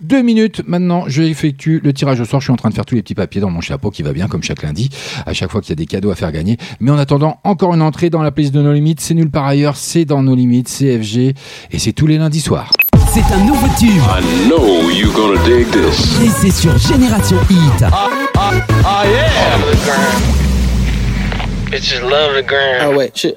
deux minutes. Maintenant, je effectue le tirage au sort. Je suis en train de faire tous les petits papiers dans mon chapeau qui va bien, comme chaque lundi, à chaque fois qu'il y a des cadeaux à faire gagner. Mais en attendant, encore une entrée dans la playlist de nos limites. C'est nul par ailleurs, c'est dans nos limites, CFG, et c'est tous les lundis soirs. C'est un nouveau tube. I know you're gonna dig this. Et c'est sur Génération Hit. Ah yeah! Bitches love the gram. Ah ouais, shit.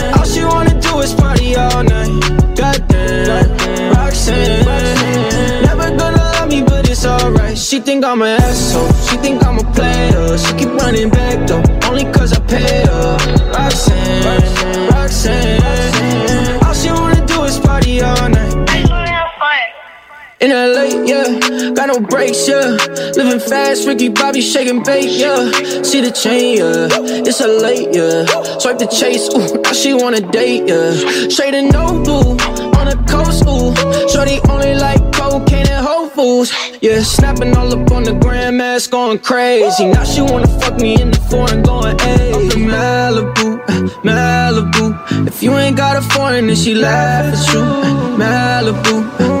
is party all night. Goddamn, Roxanne. Never gonna love me, but it's alright. She think I'm an asshole. She think I'm a player. She keep running back though, only cause I pay her. Roxanne, Roxanne. In LA, yeah, got no brakes, yeah. Living fast, Ricky Bobby shaking bait, yeah. See the chain, yeah. It's a late, yeah. Swipe the chase, ooh, now she wanna date, yeah. Straight and no blue, on the coast, ooh. Shorty only like cocaine and Whole Foods, yeah. Snapping all up on the grandmas, going crazy. Now she wanna fuck me in the foreign, going, hey. In Malibu, Malibu. If you ain't got a foreign, then she laugh at you. Malibu,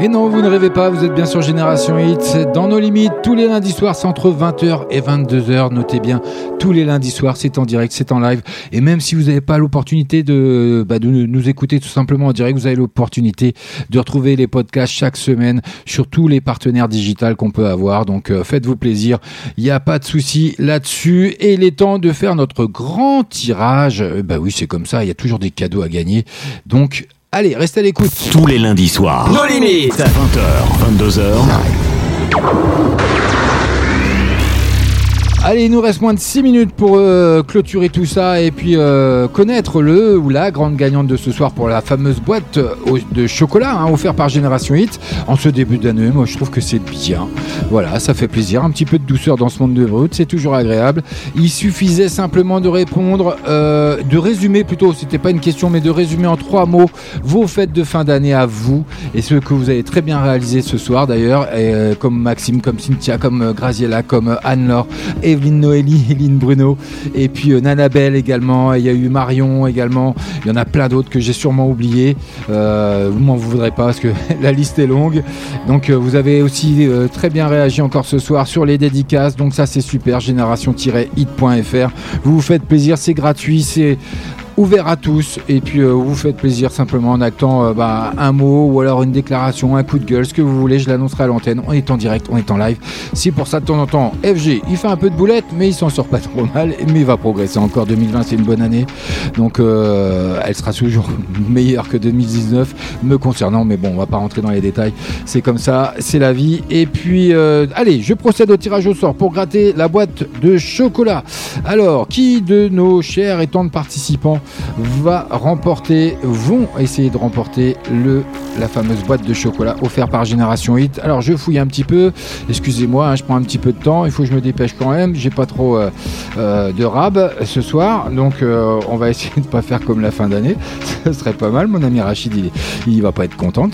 Et non, vous ne rêvez pas, vous êtes bien sur Génération Hit. Dans nos limites, tous les lundis soirs, c'est entre 20h et 22h. Notez bien, tous les lundis soirs, c'est en direct, c'est en live. Et même si vous n'avez pas l'opportunité de, bah, nous écouter tout simplement en direct, vous avez l'opportunité de retrouver les podcasts chaque semaine sur tous les partenaires digitales qu'on peut avoir. Donc euh, faites-vous plaisir, il n'y a pas de souci là-dessus. Et il est temps de faire notre grand tirage. Euh, bah oui, c'est comme ça, il y a toujours des cadeaux à gagner. Donc Allez, restez à l'écoute. Tous les lundis soirs. Nos limites. 20h, 22h. Allez, il nous reste moins de 6 minutes pour euh, clôturer tout ça et puis euh, connaître le ou la grande gagnante de ce soir pour la fameuse boîte euh, de chocolat hein, offerte par Génération Hit en ce début d'année. Moi, je trouve que c'est bien. Voilà, ça fait plaisir. Un petit peu de douceur dans ce monde de brut, c'est toujours agréable. Il suffisait simplement de répondre, de résumer plutôt, c'était pas une question, mais de résumer en trois mots vos fêtes de fin d'année à vous et ce que vous avez très bien réalisé ce soir d'ailleurs, comme Maxime, comme Cynthia, comme Graziella, comme Anne-Laure, Evelyne Noélie, Eline Bruno, et puis euh, Nanabelle également, il y a eu Marion également, il y en a plein d'autres que j'ai sûrement oubliés. Euh, vous m'en voudrez pas parce que la liste est longue. Donc euh, vous avez aussi très bien réagi encore ce soir sur les dédicaces, donc ça c'est super, génération-hit.fr. Vous vous faites plaisir, c'est gratuit, c'est ouvert à tous et puis euh, vous faites plaisir simplement en actant euh, bah, un mot ou alors une déclaration, un coup de gueule, ce que vous voulez, je l'annoncerai à l'antenne. On est en direct, on est en live. C'est pour ça de temps en temps, FG, il fait un peu de boulette, mais il s'en sort pas trop mal, mais il va progresser encore. 2020, c'est une bonne année, donc euh, elle sera toujours meilleure que 2019 me concernant, mais bon, on va pas rentrer dans les détails. C'est comme ça, c'est la vie. Et puis, euh, allez, je procède au tirage au sort pour gratter la boîte de chocolat. Alors, qui de nos chers et tendres participants va remporter, vont essayer de remporter le, la fameuse boîte de chocolat offerte par Génération Hit. Alors, je fouille un petit peu. Excusez-moi, hein, je prends un petit peu de temps. Il faut que je me dépêche quand même. J'ai pas trop euh, euh, de rab ce soir, donc euh, on va essayer de pas faire comme la fin d'année. Ce serait pas mal. Mon ami Rachid, il, il va pas être content.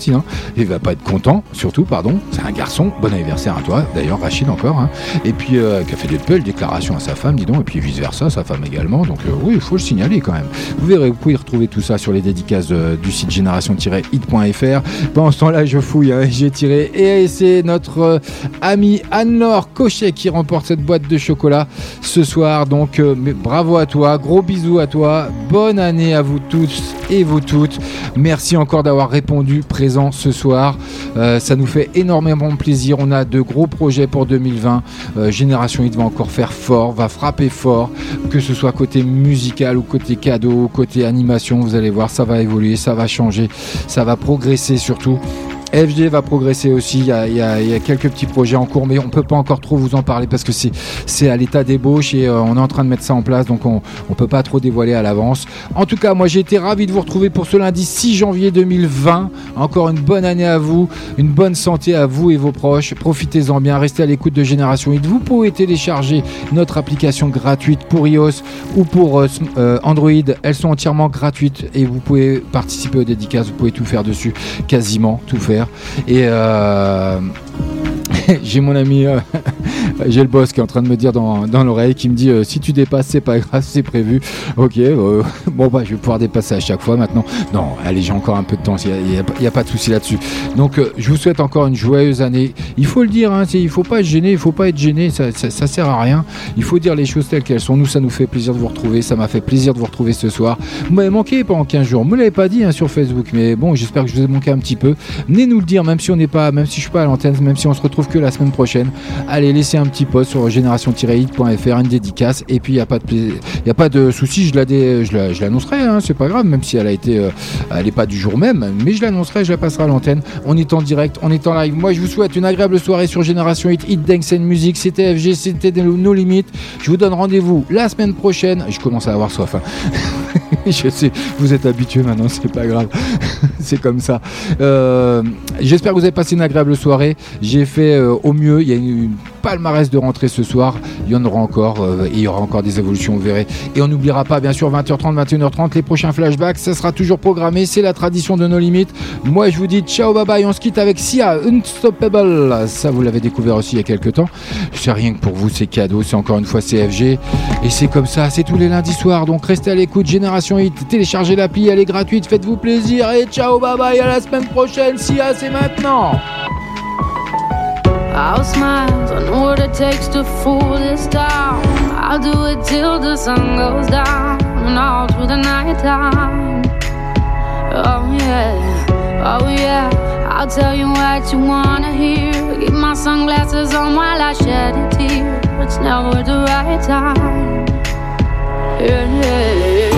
Il va pas être content, surtout, pardon. C'est un garçon. Bon anniversaire à toi, d'ailleurs, Rachid encore. hein. Et puis, qui a fait des belles déclarations à sa femme, dis donc, et puis vice versa, sa femme également. Donc, oui, il faut le signaler quand même. Vous verrez, vous pouvez retrouver tout ça sur les dédicaces euh, du site génération-hit.fr. Pendant ce temps-là, je fouille, hein, j'ai tiré. Et c'est notre euh, amie Anne-Laure Cochet qui remporte cette boîte de chocolat ce soir. Donc, euh, bravo à toi, gros bisous à toi, bonne année à vous tous et vous toutes. Merci encore d'avoir répondu présent ce soir. Ça nous fait énormément plaisir. On a de gros projets pour 2020. Euh, Génération Hit va encore faire fort, va frapper fort, que ce soit côté musical ou côté cadeau, côté animation. Vous allez voir, ça va évoluer, ça va changer, ça va progresser surtout. FG va progresser aussi, il y, a, quelques petits projets en cours, mais on peut pas encore trop vous en parler parce que c'est à l'état d'ébauche et euh, on est en train de mettre ça en place, donc on on peut pas trop dévoiler à l'avance. En tout cas, moi j'ai été ravi de vous retrouver pour ce lundi 6 janvier 2020. Encore une bonne année à vous, une bonne santé à vous et vos proches. Profitez-en bien, restez à l'écoute de Génération 8. Vous pouvez télécharger notre application gratuite pour iOS ou pour euh, euh, Android. Elles sont entièrement gratuites et vous pouvez participer aux dédicaces, vous pouvez tout faire dessus, quasiment tout faire. Et euh, j'ai mon ami, euh, j'ai le boss qui est en train de me dire dans, dans l'oreille, qui me dit euh, si tu dépasses, c'est pas grave, c'est prévu. Ok, euh, bon bah je vais pouvoir dépasser à chaque fois maintenant. Non, allez, j'ai encore un peu de temps, il n'y a, pas de souci là-dessus. Donc euh, je vous souhaite encore une joyeuse année. Il faut le dire, hein, il faut pas être gêné, il faut pas être gêné, ça, ça, sert à rien. Il faut dire les choses telles qu'elles sont. Nous, ça nous fait plaisir de vous retrouver, ça m'a fait plaisir de vous retrouver ce soir. Vous m'avez manqué pendant 15 jours, vous me l'avez pas dit hein, sur Facebook, mais bon, j'espère que je vous ai manqué un petit peu. Venez nous le dire, même si on n'est pas, même si je suis pas à l'antenne, même si on se retrouve que la semaine prochaine. Allez, laissez un petit post sur génération-hit.fr, une dédicace, et puis il n'y a pas de, pla- y a pas de souci, je la dé- je la- je l'annoncerai, hein, c'est pas grave, même si elle a été, euh, elle est pas du jour même, mais je l'annoncerai, je la passerai à l'antenne. On est en direct, on est en live. Moi, je vous souhaite une agréable soirée sur Génération Hit, Hit Dance and Music. C'était FG, c'était nos limites. Je vous donne rendez-vous la semaine prochaine. Je commence à avoir soif. hein. je sais, vous êtes habitués maintenant, c'est pas grave. c'est comme ça. Euh, J'espère que vous avez passé une agréable soirée. J'ai fait euh, au mieux. Il y a une, une palmarès de rentrée ce soir. Il y en aura encore. euh, il y aura encore des évolutions, vous verrez. Et on n'oubliera pas, bien sûr, 20h30, 21h30, les prochains flashbacks. Ça sera toujours programmé. C'est la tradition de nos limites. Moi, je vous dis ciao, bye bye. On se quitte avec Sia, Unstoppable. Ça, vous l'avez découvert aussi il y a quelques temps. C'est rien que pour vous, c'est cadeau. C'est encore une fois CFG. Et c'est comme ça. C'est tous les lundis soirs. Donc restez à l'écoute. Génération Hit. Téléchargez l'appli. Elle est gratuite. Faites-vous plaisir. Et ciao, bye bye. À la semaine prochaine. Sia, c'est maintenant. I'll smile, I know what it takes to fool this town. I'll do it till the sun goes down and all through the night time. Oh yeah, oh yeah. I'll tell you what you wanna hear. Keep my sunglasses on while I shed a tear. It's never the right time. Yeah, yeah. I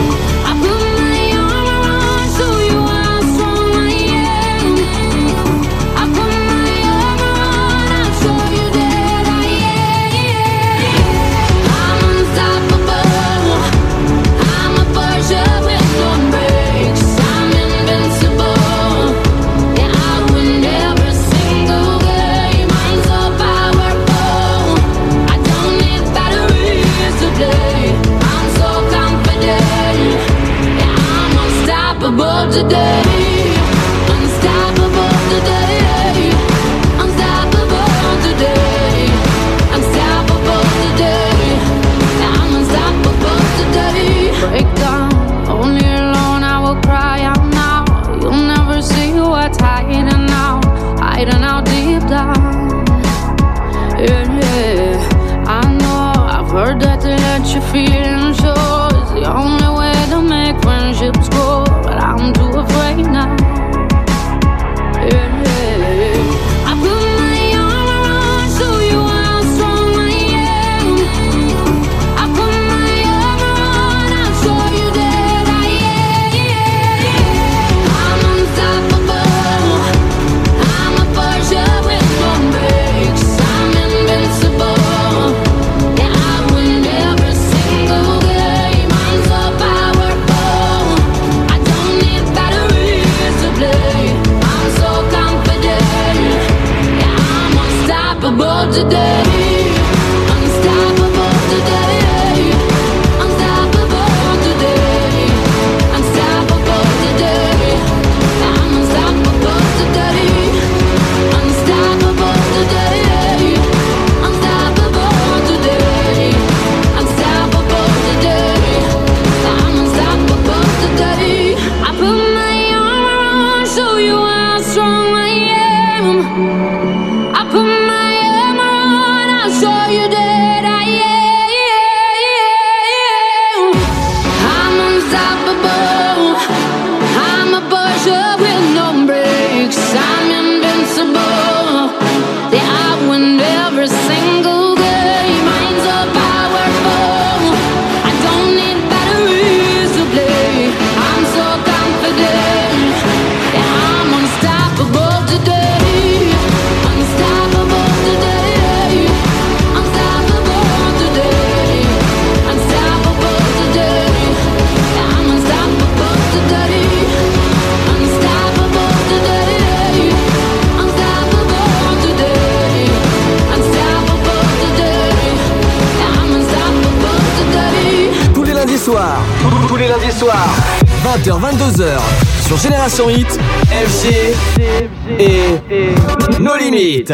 today. 20h, 22h. Sur Génération Hit, FG et nos limites.